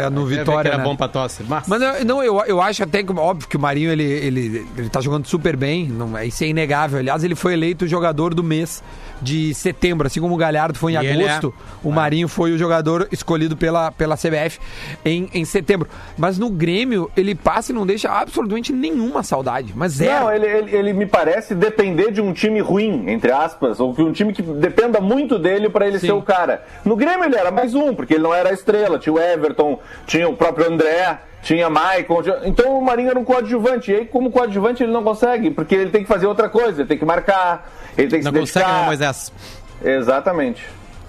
É no ver Vitória, que era né? bom pra tosse. Mas, Mas eu, não, eu, eu acho até que, óbvio que o Marinho, ele, ele, ele tá jogando super bem, não, é- isso é inegável. Aliás, ele foi eleito o jogador do mês de setembro, assim como o Galhardo foi em E agosto, é. o Marinho foi o jogador escolhido pela, pela CBF em, em setembro. Mas no Grêmio, ele passa e não deixa absolutamente nenhuma saudade, mas zero. Não, ele, ele, ele me parece depender de um time ruim, entre aspas, ou que um time que dependa muito dele pra ele Sim. ser o cara. No Grêmio ele era mais um, porque ele não era a estrela. Tinha o Everton, tinha o próprio André, tinha Maicon. tinha- Então o Marinho era um coadjuvante. E aí, como coadjuvante, ele não consegue, porque ele tem que fazer outra coisa, ele tem que marcar, ele tem que não se consegue, dedicar. não, Moisés. Exatamente.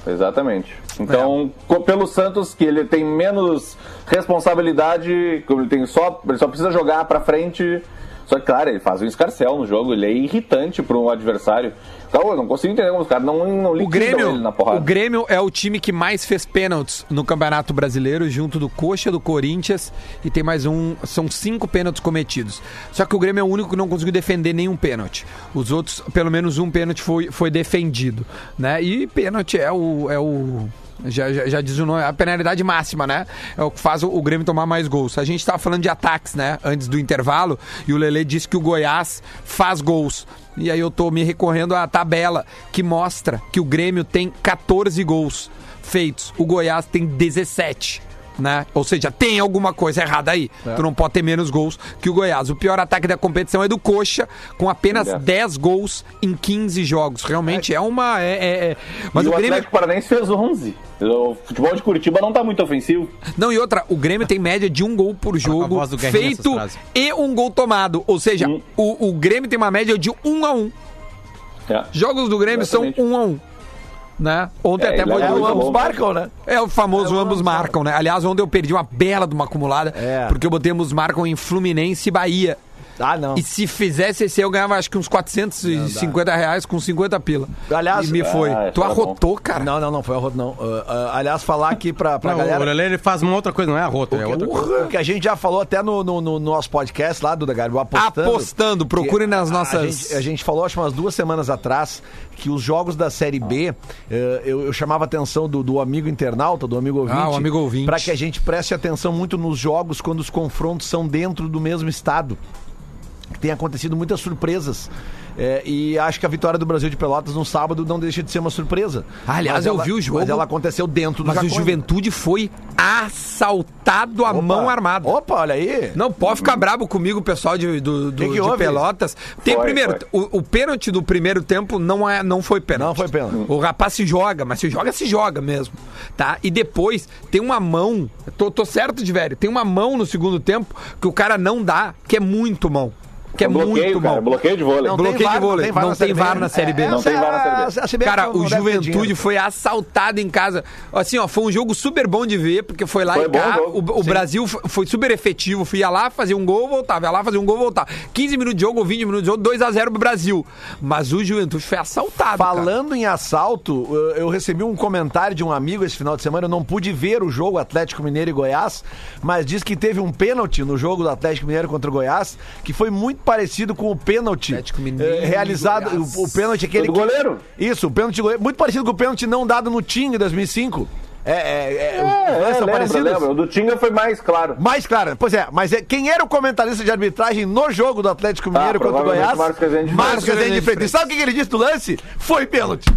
Exatamente. Então, co- pelo Santos, que ele tem menos responsabilidade, como ele tem só, ele só precisa jogar pra frente. Só que, claro, ele faz um escarcel no jogo, ele é irritante para um adversário. Então, eu não consigo entender como os caras não, não O Grêmio, ele na porrada. o Grêmio é o time que mais fez pênaltis no Campeonato Brasileiro, junto do Coxa, do Corinthians, e tem mais um. São cinco pênaltis cometidos. Só que o Grêmio é o único que não conseguiu defender nenhum pênalti. Os outros, pelo menos um pênalti foi, foi defendido. Né? E pênalti é o. É o já, já, já diz o nome, a penalidade máxima, né? É o que faz o, o Grêmio tomar mais gols. A gente tava falando de ataques, né? Antes do intervalo, e o Lele disse que o Goiás faz gols. E aí eu tô me recorrendo à tabela que mostra que o Grêmio tem 14 gols feitos. O Goiás tem 17. Né? Ou seja, tem alguma coisa errada aí. Tu não pode ter menos gols que o Goiás. O pior ataque da competição é do Coxa, com apenas É. 10 gols em 15 jogos. Realmente é, uma. É, é- é- Mas e o o Grêmio. Atlético Paranaense fez 11. O futebol de Curitiba não tá muito ofensivo. Não, e outra, o Grêmio tem média de um gol por jogo feito e um gol tomado. Ou seja, Hum. o, o Grêmio tem uma média de um a um. É. Jogos do Grêmio Exatamente. são um a um. Né? Ontem É, até dois o um. ambos bom. marcam, né? É o famoso É, ambos marcam, né? Aliás, ontem eu perdi uma bela de uma acumulada, É. porque eu botei ambos marcam em Fluminense e Bahia. Ah, não. E se fizesse esse, eu ganhava acho que uns 450 reais com 50 pila. Aliás, e me foi. ah, tu tá bom. arrotou, cara? Não, não, não, foi arroto, não. Ah, ah, aliás, falar aqui pra, pra Não, galera. O Lelê ele faz uma outra coisa, não é arroto, é outra coisa. O que a gente já falou até no, no, no nosso podcast lá do da Garbo apostando. Apostando, procure nas A nossas. gente, a gente falou, acho umas duas semanas atrás, que os jogos da Série B, eh, eu, eu chamava a atenção do, do amigo internauta, do amigo ouvinte. Ah, o amigo ouvinte. Pra que a gente preste atenção muito nos jogos quando os confrontos são dentro do mesmo estado. Tem acontecido muitas surpresas. É, e acho que a vitória do Brasil de Pelotas no sábado não deixa de ser uma surpresa. Aliás, Mas eu ela- vi o jogo, Mas ela aconteceu dentro do Mas o Jacone. Juventude foi assaltado a Opa. mão armada. Opa, olha aí. Não pode ficar brabo comigo, o pessoal de, do, do- Que que de houve? Pelotas. Tem Foi, primeiro, o, o pênalti do primeiro tempo não, é, não foi pênalti. Não foi pênalti. O rapaz se joga, mas se joga, se joga mesmo. Tá? E depois tem uma mão. Tô, tô certo de velho. Tem uma mão no segundo tempo que o cara não dá, que é muito mão. Que é Um bloqueio, muito cara, bloqueio de vôlei. Não bloqueio tem de VAR, vôlei. Não tem VAR na Série B. É, Não tem VAR na Série B. Cara, o Juventude foi assaltado em casa. Assim, ó, foi um jogo super bom de ver, porque foi lá Foi e cá. O, o Brasil foi super efetivo. Fui ia lá, fazia um gol, voltava. Ia lá, fazia um gol, voltava. 15 minutos de jogo ou 20 minutos de jogo, 2x0 pro Brasil. Mas o Juventude foi assaltado. cara. Falando em assalto, eu- eu recebi um comentário de um amigo esse final de semana. Eu não pude ver o jogo Atlético Mineiro e Goiás, mas diz que teve um pênalti no jogo do Atlético Mineiro contra o Goiás, que foi muito parecido com o pênalti Atlético Mineiro e realizado. O, o pênalti aquele. Do que- goleiro? Isso, o pênalti do goleiro. Muito parecido com o pênalti não dado no Tim em 2005. É, é, é, É, são parecidos? lembra. O do Tinga foi mais claro. Mais claro, pois é, mas é, quem era o comentarista de arbitragem no jogo do Atlético Mineiro contra o Ah, Goiás? Marcos Rezende de Marcos. Rezende Freitas. E sabe o que que ele disse do lance? Foi pênalti.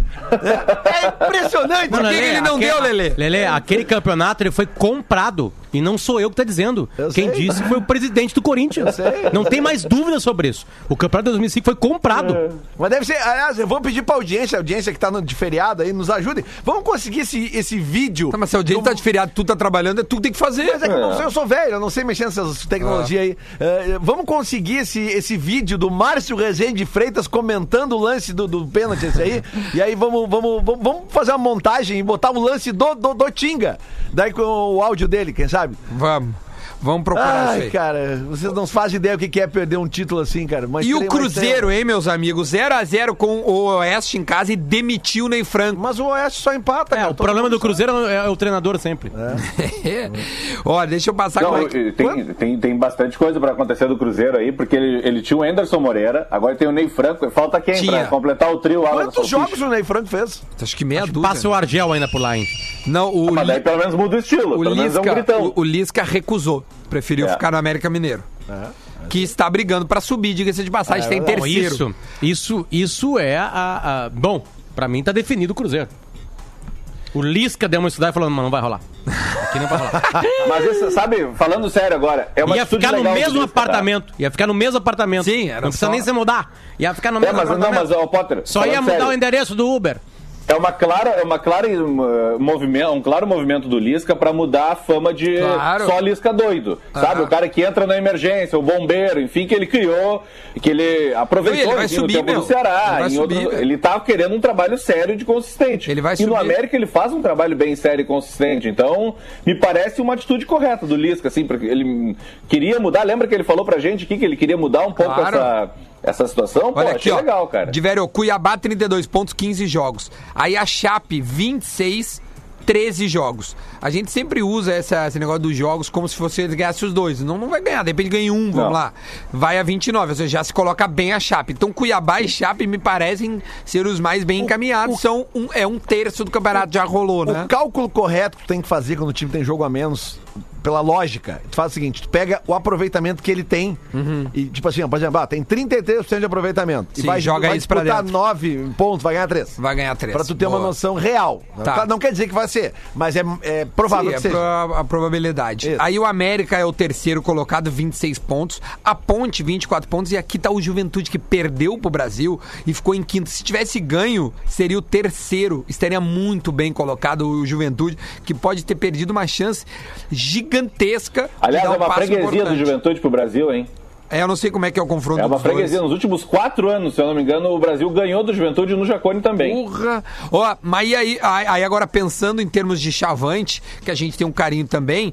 É, é impressionante. Por que Lelê, ele não aquele- deu, Lelê? Lelê, aquele campeonato ele foi comprado. E não sou eu que tá dizendo. Eu Quem sei. disse foi o presidente do Corinthians. Não tem mais dúvida sobre isso. O campeonato de 2005 foi comprado. Mas deve ser, aliás, eu vou pedir pra audiência, a audiência que tá no, de feriado aí, nos ajudem. Vamos conseguir esse, esse vídeo. Tá, mas se o dia do- tá de feriado, tu tá trabalhando, é tu que tem que fazer. Mas é que eu, não eu sou velho, eu não sei mexer nessas tecnologias aí. É, vamos conseguir esse, esse vídeo do Márcio Rezende de Freitas comentando o lance do, do pênalti esse aí. e aí vamos, vamos, vamos, vamos fazer uma montagem e botar o lance do, do, do Tinga. Daí com o áudio dele, quem sabe? Vamos. Vamos procurar isso Ai, aí. cara, vocês não fazem ideia o que é perder um título assim, cara. Mas E o Cruzeiro, hein, meus amigos? 0x0 com o Oeste em casa e demitiu o Ney Franco. Mas o Oeste só empata, É, cara. o problema do Cruzeiro é o treinador sempre. [LAUGHS] Ó, deixa eu passar Não, como é que... tem, tem, tem bastante coisa pra acontecer do Cruzeiro aí, porque ele, ele tinha o Anderson Moreira, agora tem o Ney Franco, falta quem Tinha. pra completar o trio Quantos jogos o Ney Franco fez? Acho que meia dúzia. Passa o Argel ainda por lá, hein? Não, o, Mas daí pelo menos muda o estilo, o menos é um Lisca, gritão. o, o Lisca recusou. Preferiu É. ficar no América Mineiro. Que está brigando pra subir, diga-se de passagem, está em Bom, terceiro. isso, isso, isso é a, a- Bom, pra mim tá definido o Cruzeiro. O Lisca deu uma estudada e falou: não, não vai rolar. Aqui não vai rolar. [LAUGHS] Mas isso, sabe, falando sério agora, é uma Ia ficar no mesmo Lisca, tá? apartamento. Ia ficar no mesmo apartamento. Sim, era Não precisa só- nem se mudar. Ia ficar no É, mesmo mas não, apartamento. mas, ó, Potter, Só ia mudar sério, o endereço do Uber. É uma clara, é uma clara uh, movimento, um claro movimento do Lisca pra mudar a fama de Claro. só Lisca doido, sabe? Ah. O cara que entra na emergência, o bombeiro, enfim, que ele criou, que ele aproveitou Ele vai enfim, no subir, tempo meu. do Ceará, Ele subir, velho. ele tá querendo um trabalho sério e consistente. Ele vai e no subir. América ele faz um trabalho bem sério e consistente, então me parece uma atitude correta do Lisca, assim, porque ele queria mudar, lembra que ele falou pra gente aqui que ele queria mudar um pouco Claro. essa, essa situação? Pô, Olha aqui, achei ó. legal, cara. De Velho, Cuiabá, 32 pontos, 15 jogos. Aí a Chape, 26, 13 jogos. A gente sempre usa essa- esse negócio dos jogos como se fosse ele ganhasse os dois. Não, não vai ganhar, de repente ganha um, vamos Não. lá. Vai a 29, ou seja, já se coloca bem a Chape. Então Cuiabá e Chape me parecem ser os mais bem encaminhados. São um, é um terço do campeonato, já rolou, né? O cálculo correto que tu tem que fazer quando o time tem jogo a menos, pela lógica, tu faz o seguinte: tu pega o aproveitamento que ele tem. E, tipo assim, ó, por exemplo, ah, tem 33% de aproveitamento. Sim, e vai, joga vai isso pra dentro. 9 pontos, vai ganhar 3. Vai ganhar três. Pra tu ter uma Boa. noção real. Tá. Não quer dizer que vai ser, mas é, é provável Sim, que é seja. pro- a probabilidade. Isso. Aí o América é o terceiro colocado, 26 pontos. A Ponte, 24 pontos. E aqui tá o Juventude, que perdeu pro Brasil e ficou em quinto. Se tivesse ganho, seria o terceiro. Estaria muito bem colocado o Juventude, que pode ter perdido uma chance gigantesca. Aliás, é um uma passo freguesia do importante. Juventude pro Brasil, hein? É, eu não sei como é que é o confronto É uma freguesia. Nos últimos quatro anos, se eu não me engano, o Brasil ganhou do Juventude no Jacone também. Porra! Ó, mas e aí, aí aí agora pensando em termos de chavante, que a gente tem um carinho também,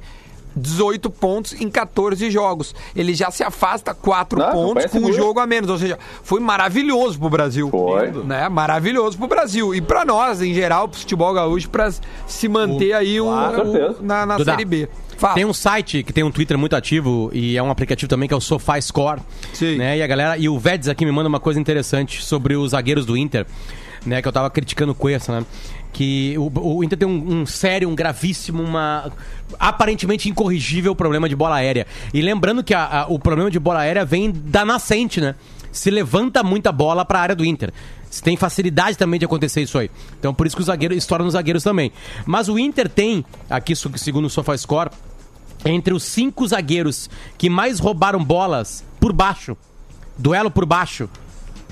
18 pontos em 14 jogos. Ele já se afasta 4 Não, pontos com um segura. jogo a menos. Ou seja, foi maravilhoso pro Brasil. Foi. Né? Maravilhoso pro Brasil. E pra nós, em geral, pro futebol gaúcho, pra se manter aí um, um- na, na Série B. Fala. Tem um site que tem um Twitter muito ativo e é um aplicativo também que é o SofaScore. Sim. Né? E a galera, e o Vedes aqui me manda uma coisa interessante sobre os zagueiros do Inter, né? Que eu tava criticando o Cuesta, né? Que o, o Inter tem um, um sério, um gravíssimo, uma aparentemente incorrigível problema de bola aérea. E lembrando que a- a- o problema de bola aérea vem da nascente, né? se levanta muita bola para a área do Inter. Se tem facilidade também de acontecer isso aí. Então por isso que o zagueiro estoura nos zagueiros também. Mas o Inter tem, aqui segundo o SofaScore, entre os cinco zagueiros que mais roubaram bolas por baixo, duelo por baixo,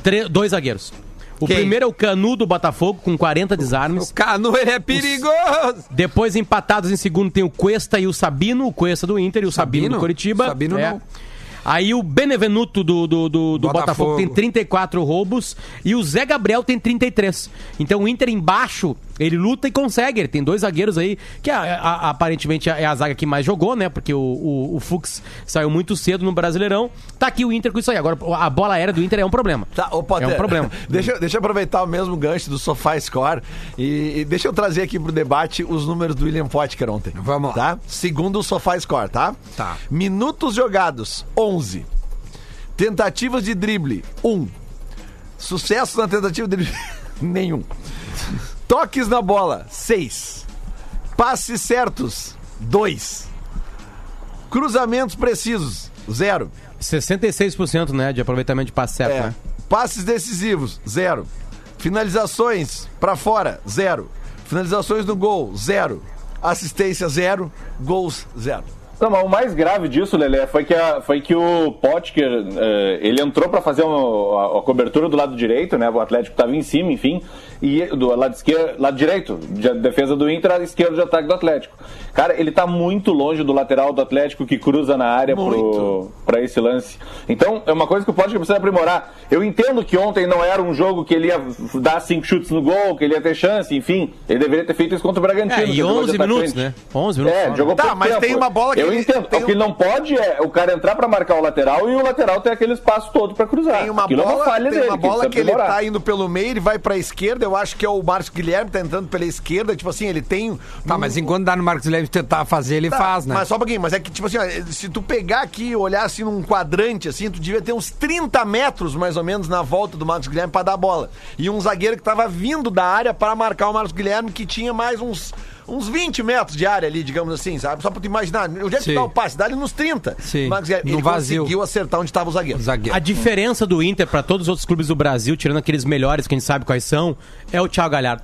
tre- dois zagueiros. O Quem? primeiro é o Canu do Botafogo, com 40 desarmes. O Cano, ele é perigoso. Depois, empatados em segundo, tem o Cuesta e o Sabino. O Cuesta do Inter e o Sabino, Sabino? do Curitiba. Sabino É. não. Aí o Benevenuto do, do, do, do Botafogo. Botafogo. tem 34 roubos e o Zé Gabriel tem 33. Então o Inter embaixo, ele luta e consegue. Ele tem dois zagueiros aí, que a- a- aparentemente é a zaga que mais jogou, né? Porque o, o, o Fux saiu muito cedo no Brasileirão. Tá aqui o Inter com isso aí. Agora, a bola aérea do Inter é um problema. Tá, ô, Potter, É um problema. [LAUGHS] deixa, deixa eu aproveitar o mesmo gancho do Sofá Score e, e deixa eu trazer aqui pro debate os números do William Potker ontem. Vamos lá. Tá? Segundo o Sofá Score, tá? Tá. Minutos jogados, 11. Tentativas de drible, 1. Sucesso na tentativa de drible, [LAUGHS] nenhum. Toques na bola, 6. Passes certos, 2. Cruzamentos precisos, 0. 66% né, de aproveitamento de passe certo, É. né? Passes decisivos, zero. Finalizações pra fora, zero. Finalizações no gol, zero. Assistência, zero. Gols, zero. Não, mas o mais grave disso, Lelé, foi que, a- foi que o Potker, eh, ele entrou pra fazer uma- a, a cobertura do lado direito, né? O Atlético tava em cima, enfim, e do lado esquerdo, lado direito, de defesa do Inter, lado esquerdo de ataque do Atlético. Cara, ele tá muito longe do lateral do Atlético que cruza na área pra esse lance. Então, é uma coisa que o Potker precisa aprimorar. Eu entendo que ontem não era um jogo que ele ia dar cinco chutes no gol, que ele ia ter chance, enfim. Ele deveria ter feito isso contra o Bragantino. É, e jogou de 11 minutos, né? 11 minutos. É, né? jogou Tá, mas tempo. tem uma bola que Eu ele- entendo. tem o que um- não pode é o cara entrar pra marcar o lateral e o lateral ter aquele espaço todo pra cruzar. Tem uma Aquilo é bola, uma falha tem dele. uma bola precisa que ele tá indo pelo meio, ele vai pra esquerda. Eu acho que é o Márcio Guilherme, tá entrando pela esquerda. Tipo assim, ele tem. Tá, mas enquanto dá no Marcos Leve tentar fazer, ele Tá, faz, né? Mas só um pouquinho, mas é que, tipo assim, ó, se tu pegar aqui e olhar assim num quadrante, assim, tu devia ter uns 30 metros, mais ou menos, na volta do Marcos Guilherme pra dar a bola. E um zagueiro que tava vindo da área para marcar o Marcos Guilherme, que tinha mais uns. Uns 20 metros de área ali, digamos assim, sabe? Só pra tu imaginar. Onde é que Sim. dá o passe? Dá ali nos 30. Sim. Guilherme, No ele vazio. conseguiu acertar onde tava o zagueiro. Zagueiro. A diferença do Inter pra todos os outros clubes do Brasil, tirando aqueles melhores que a gente sabe quais são, é o Thiago Galhardo.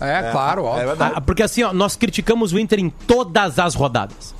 É, claro, ó. É verdade. Ah, Porque assim, ó, nós criticamos o Inter em todas as rodadas.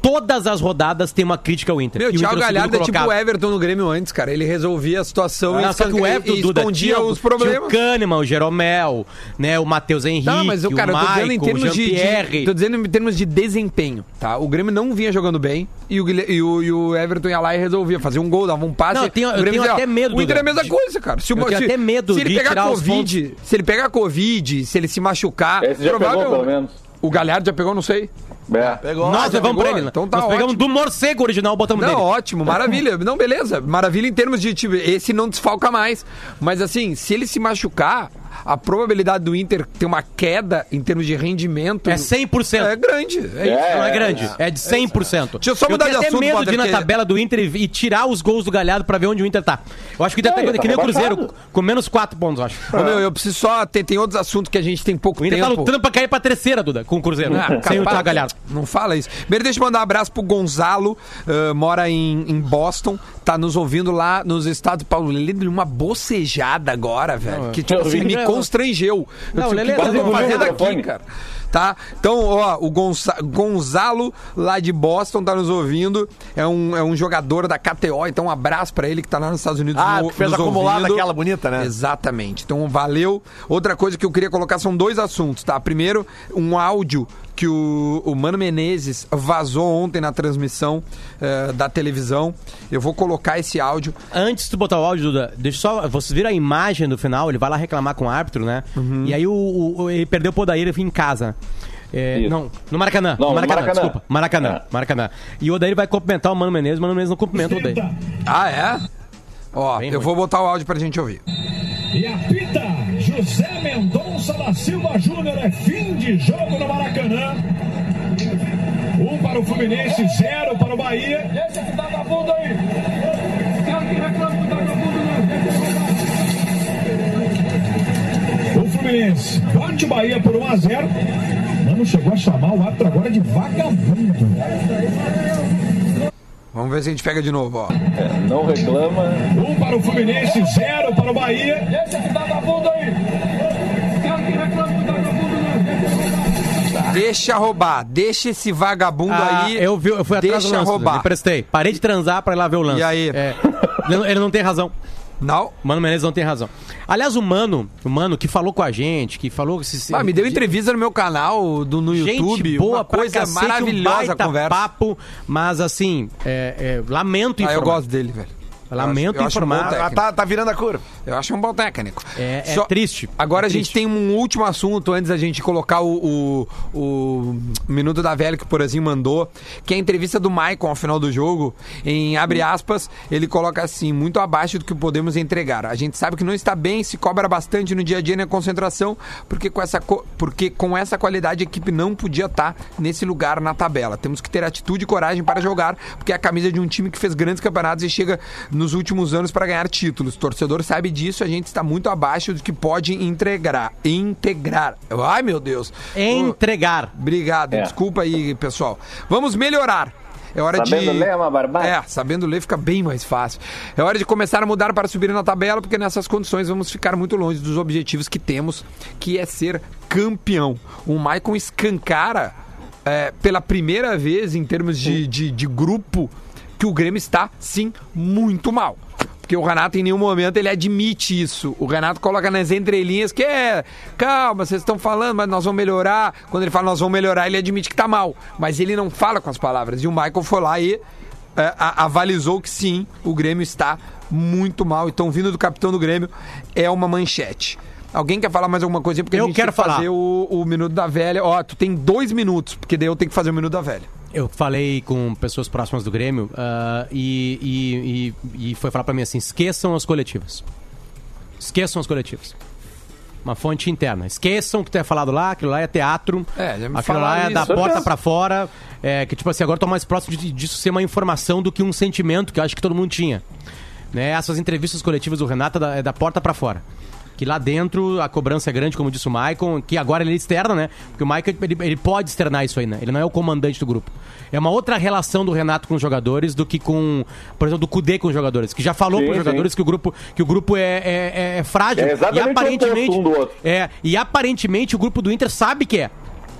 Todas as rodadas tem uma crítica ao Inter. Meu, E o Thiago Inter Galhardo é tipo o. Everton no Grêmio antes, cara. Ele resolvia a situação e, Não, só que o Everton, e Duda, escondia tinha, os tinha problemas. o Kahneman, o Jeromel, né, o Matheus Henrique, Não, mas o cara, o eu tô dizendo em termos de. Tô dizendo em termos de desempenho, tá? O Grêmio não vinha jogando bem e o, e o, e o Everton ia lá e resolvia. Fazia um gol, dava um passe. Não, eu tenho- o eu Grêmio tenho dizia, ó, até medo, O Inter é a mesma de- coisa, cara. Se, o- Eu tenho se- até medo se ele de pegar tirar os Covid, se ele pegar Covid, se ele se machucar. Esse já pegou, pelo menos. O Galhardo já pegou, não sei. É. Pegou. Nós levamos pra ele. né? Então tá Nós pegamos ótimo. do morcego original, botamos Não, dele. ótimo, maravilha. Não, beleza. Maravilha em termos de, tipo, esse não desfalca mais. Mas assim, se ele se machucar, a probabilidade do Inter ter uma queda em termos de rendimento É 100%. é grande. É isso. Não é grande, é de 100%. Deixa eu só mudar tenho de assunto, medo Potter, de ir na que- tabela do Inter e, e tirar os gols do Galhardo pra ver onde o Inter tá. Eu acho que o Inter É, tá, ele tá que nem o. Cruzeiro, com menos 4 pontos, eu acho. Ô, meu, eu preciso só. Tem, tem outros assuntos que a gente tem pouco O Inter tempo. tá lutando pra cair pra terceira, Duda, com o Cruzeiro. Ah, sem cara, o. Thiago Galhardo. Não fala isso. Primeiro, deixa eu mandar um abraço pro Gonzalo, ah, mora em, em Boston, tá nos ouvindo lá nos Estados Paulo. Ele deu uma bocejada agora, velho, que tipo eu assim, me Não, constrangeu. Eu Não, Lelê que tá eu vou no fazer daqui, microfone. cara? Tá? Então, ó, o Gonça- Gonzalo, lá de Boston, tá nos ouvindo. É um, é um jogador da KTO, então um abraço pra ele que tá lá nos Estados Unidos. Ah, no- que fez nos acumulada ouvindo. aquela bonita, né? Exatamente. Então, valeu. Outra coisa que eu queria colocar são dois assuntos, tá? Primeiro, um áudio que o, o Mano Menezes vazou ontem na transmissão eh, da televisão. Eu vou colocar esse áudio. Antes de botar o áudio, Duda, deixa só. Vocês viram a imagem do final? Ele vai lá reclamar com o árbitro, né? Uhum. E aí o, o- ele perdeu o Podair e em casa. É, não, no Maracanã. Não, no no Maracanã, Maracanã. desculpa. Maracanã, É. Maracanã. E o Odair vai cumprimentar o Mano Menezes, o Mano Menezes não cumprimenta o Odair. Ah, é? Ó, Bem eu ruim. vou botar o áudio pra gente ouvir. E apita José Mendonça da Silva Júnior. É fim de jogo no Maracanã. Um para o Fluminense, zero para o Bahia. Esse que vagabundo aí. O Fluminense bate o Bahia por 1 a 0. Mano chegou a chamar o árbitro agora de vagabundo. Vamos ver se a gente pega de novo, ó. É, não reclama. Um para o Fluminense, zero para o Bahia. Esse aqui vagabundo aí. Deixa roubar, deixa esse vagabundo Ah, aí. eu, vi, eu fui atrás do deixa lance. roubar. Me prestei. Parei de transar pra ir lá ver o lance. E aí? É, ele, não tem razão. Não? Mano Menezes não tem razão. Aliás, o Mano, o Mano que falou com a gente, que falou... Se, Ah, me deu entrevista no meu canal do, no Gente YouTube. boa uma coisa cacete, um maravilhosa a baita conversa. papo, mas assim, é, é, lamento Ah, informar. eu gosto dele, velho. Lamento Eu acho- eu acho um informar. Técnico. tá, tá virando a curva. Eu acho um bom técnico. É- é triste. Agora É a gente triste. tem um último assunto antes da gente colocar o, o, o Minuto da Velha que o Porazinho mandou, que é a entrevista do Maicon ao final do jogo. Em abre aspas, ele coloca assim: muito abaixo do que podemos entregar. A gente sabe que não está bem, se cobra bastante no dia a dia na concentração, porque com essa, co- porque com essa qualidade a equipe não podia estar nesse lugar na tabela. Temos que ter atitude e coragem para jogar, porque é a camisa de um time que fez grandes campeonatos e chega nos últimos anos para ganhar títulos. O torcedor sabe disso, a gente está muito abaixo do que pode integrar. Integrar. Ai, meu Deus. Entregar. Obrigado. É. Desculpa aí, pessoal. Vamos melhorar. É hora Sabendo de. ler é uma barbárie. É, sabendo ler fica bem mais fácil. É hora de começar a mudar para subir na tabela, porque nessas condições vamos ficar muito longe dos objetivos que temos, que é ser campeão. O Maicon escancara é, pela primeira vez em termos de, de, de grupo que o Grêmio está, sim, muito mal. Porque o Renato em nenhum momento ele admite isso. O Renato coloca nas entrelinhas que é, calma, vocês estão falando, mas nós vamos melhorar. Quando ele fala nós vamos melhorar, ele admite que tá mal. Mas ele não fala com as palavras. E o Michael foi lá e é, avalizou que sim, o Grêmio está muito mal. Então, vindo do capitão do Grêmio, é uma manchete. Alguém quer falar mais alguma coisinha? Porque Eu a gente quero tem que falar. fazer o, o Minuto da Velha. Ó, tu tem dois minutos, porque daí eu tenho que fazer o Minuto da Velha. Eu falei com pessoas próximas do Grêmio ah, e, e, e, e foi falar pra mim assim: esqueçam as coletivas. Esqueçam as coletivas. Uma fonte interna. Esqueçam o que tu é falado lá, aquilo lá é teatro. É, já me aquilo lá é da porta pra fora. É, que tipo assim, agora eu tô mais próximo de- disso ser uma informação do que um sentimento que eu acho que todo mundo tinha. Né? Essas entrevistas coletivas do Renato é da, é da porta pra fora. Que lá dentro a cobrança é grande, como disse o Maicon, que agora ele externa, né? Porque o Maicon ele, ele pode externar isso aí, né? Ele não é o comandante do grupo. É uma outra relação do Renato com os jogadores do que com, por exemplo, do Cudê com os jogadores, que já falou Sim, para os sim. jogadores que o grupo, que o grupo é, é, é- é frágil. É exatamente e aparentemente. um do outro. É, e aparentemente o grupo do Inter sabe que é.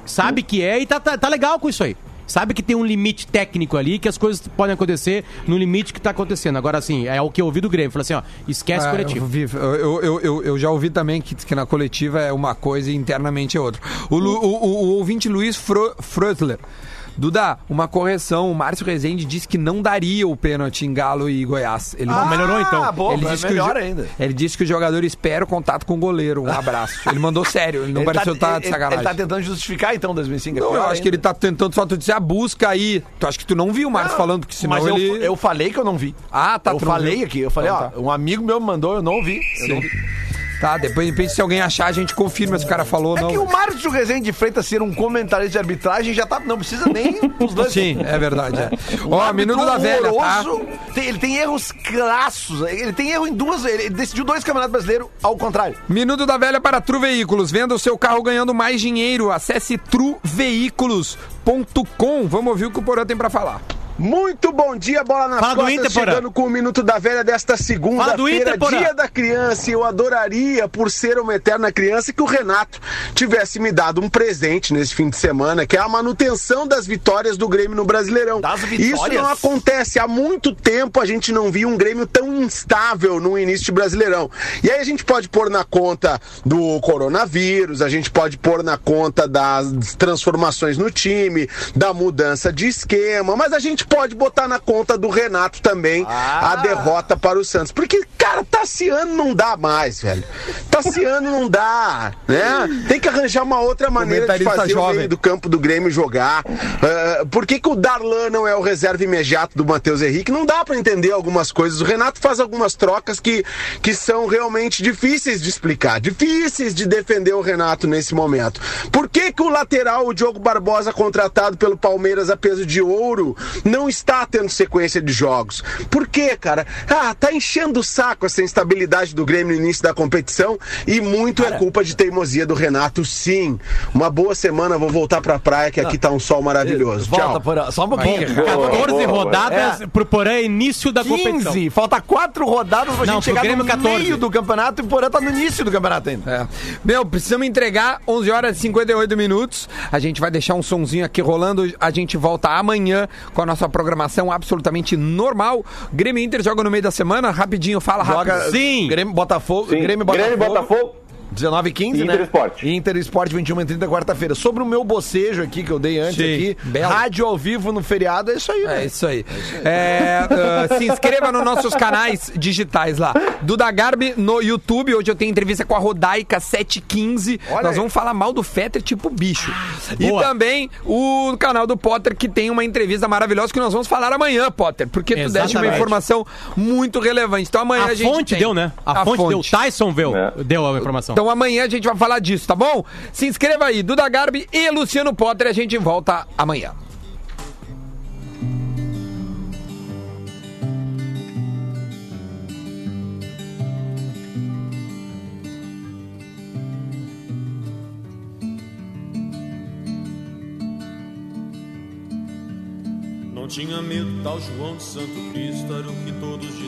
Sabe que é e tá, tá, tá legal com isso aí. Sabe que tem um limite técnico ali, que as coisas podem acontecer no limite que tá acontecendo. Agora, assim, é o que eu ouvi do Grêmio. Falei assim, ó, esquece Ah, coletivo. Eu, vi- eu, eu, eu, eu já ouvi também que, que na coletiva é uma coisa e internamente é outra. O, o, o, o ouvinte Luiz Fro. Duda, uma correção. O Márcio Rezende disse que não daria o pênalti em Galo e Goiás. Ele Ah, melhorou, então. Bom, ele é disse que o melhor ainda. Ele disse que o jogador espera o contato com o goleiro. Um abraço. [LAUGHS] Ele mandou sério, ele não Ele pareceu estar ele- de ele- sacanagem. Ele tá tentando justificar, então, 2005. é Não, eu acho ainda. que ele tá tentando só tu dizer a busca aí. Tu acha que tu não viu o Márcio Não, falando, porque senão mas eu, ele. eu falei que eu não vi. Ah, tá, Eu falei viu. aqui, eu falei, Então ó, um amigo meu me mandou, eu não vi. Eu não vi. Tá, depois de repente, se alguém achar, a gente confirma se o cara falou ou É não. que o Márcio Rezende de Freitas ser um comentarista de arbitragem já tá. Não precisa nem os dois. Sim, é verdade. É. Ó, minuto da velha, tá? tem- ele tem erros crassos. Ele tem erro em duas. Ele decidiu dois campeonatos brasileiros ao contrário. Minuto da velha para Tru Veículos. Venda o seu carro ganhando mais dinheiro. Acesse truveículos.com. Vamos ouvir o que o Porã tem pra falar. Muito bom dia, bola Fala do costas, Inter, chegando com o Minuto da Velha desta segunda-feira, dia da criança. E eu adoraria, por ser uma eterna criança, que o Renato tivesse me dado um presente nesse fim de semana, que é a manutenção das vitórias do Grêmio no Brasileirão. Das Isso não acontece. Há muito tempo a gente não via um Grêmio tão instável no início de Brasileirão. E aí a gente pode pôr na conta do coronavírus, a gente pode pôr na conta das transformações no time, da mudança de esquema, mas a gente pode botar na conta do Renato também Ah. a derrota para o Santos. Porque, cara, Tassiano não dá mais, velho. Tassiano não dá, né? Tem que arranjar uma outra maneira de fazer o jovem. meio do campo do Grêmio jogar. Ah, por que, que o Darlan não é o reserva imediato do Matheus Henrique? Não dá pra entender algumas coisas. O Renato faz algumas trocas que, que são realmente difíceis de explicar, difíceis de defender o Renato nesse momento. Por que, que o lateral, o Diogo Barbosa, contratado pelo Palmeiras a peso de ouro, não não está tendo sequência de jogos. Por quê, cara? Ah, tá enchendo o saco essa instabilidade do Grêmio no início da competição e muito é culpa de teimosia do Renato, sim. Uma boa semana, vou voltar pra praia que aqui tá um sol maravilhoso. Volta, Tchau. Porã. Só um pouquinho. Boa, 14 boa, rodadas pro Porã início da competição. 15. Falta quatro rodadas pra Não, gente chegar Grêmio, no 14. meio do campeonato e o Porã tá no início do campeonato ainda. É. Meu, precisamos entregar 11 horas e 58 minutos. A gente vai deixar um sonzinho aqui rolando. A gente volta amanhã com a nossa programação absolutamente normal. Grêmio Inter joga no meio da semana. Rapidinho, fala rápido. Joga Sim. Grêmio Botafogo. Sim. Grêmio Botafogo. Grêmio Botafogo. 19 e 15, né? Inter Esporte. Inter Esporte 21 e 30 quarta-feira. Sobre o meu bocejo aqui que eu dei antes Sim, aqui, belo. rádio ao vivo no feriado, é isso aí, É né? isso aí. É, ah, se inscreva nos nossos canais digitais lá. Duda Garbi no YouTube. Hoje eu tenho entrevista com a Rodaica 715. Olha Nós aí. vamos falar mal do Fetter tipo bicho. e boa. também o canal do Potter que tem uma entrevista maravilhosa que nós vamos falar amanhã, Potter. Porque tu deste uma Exatamente. informação muito relevante. Então amanhã a, A gente fonte tem deu, né? A, fonte, deu. Tyson deu, É. deu a informação. Então amanhã a gente vai falar disso, tá bom? Se inscreva aí, Duda Garbi e Luciano Potter. A gente volta amanhã. Não tinha medo, tal João de Santo Cristo era o que todos diziam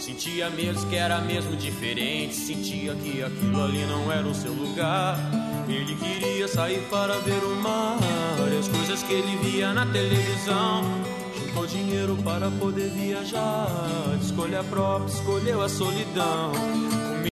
Sentia mesmo que era mesmo diferente. Sentia que aquilo ali não era o seu lugar. Ele queria sair para ver o mar as coisas que ele via na televisão. Juntou dinheiro para poder viajar. De escolha própria, escolheu a solidão.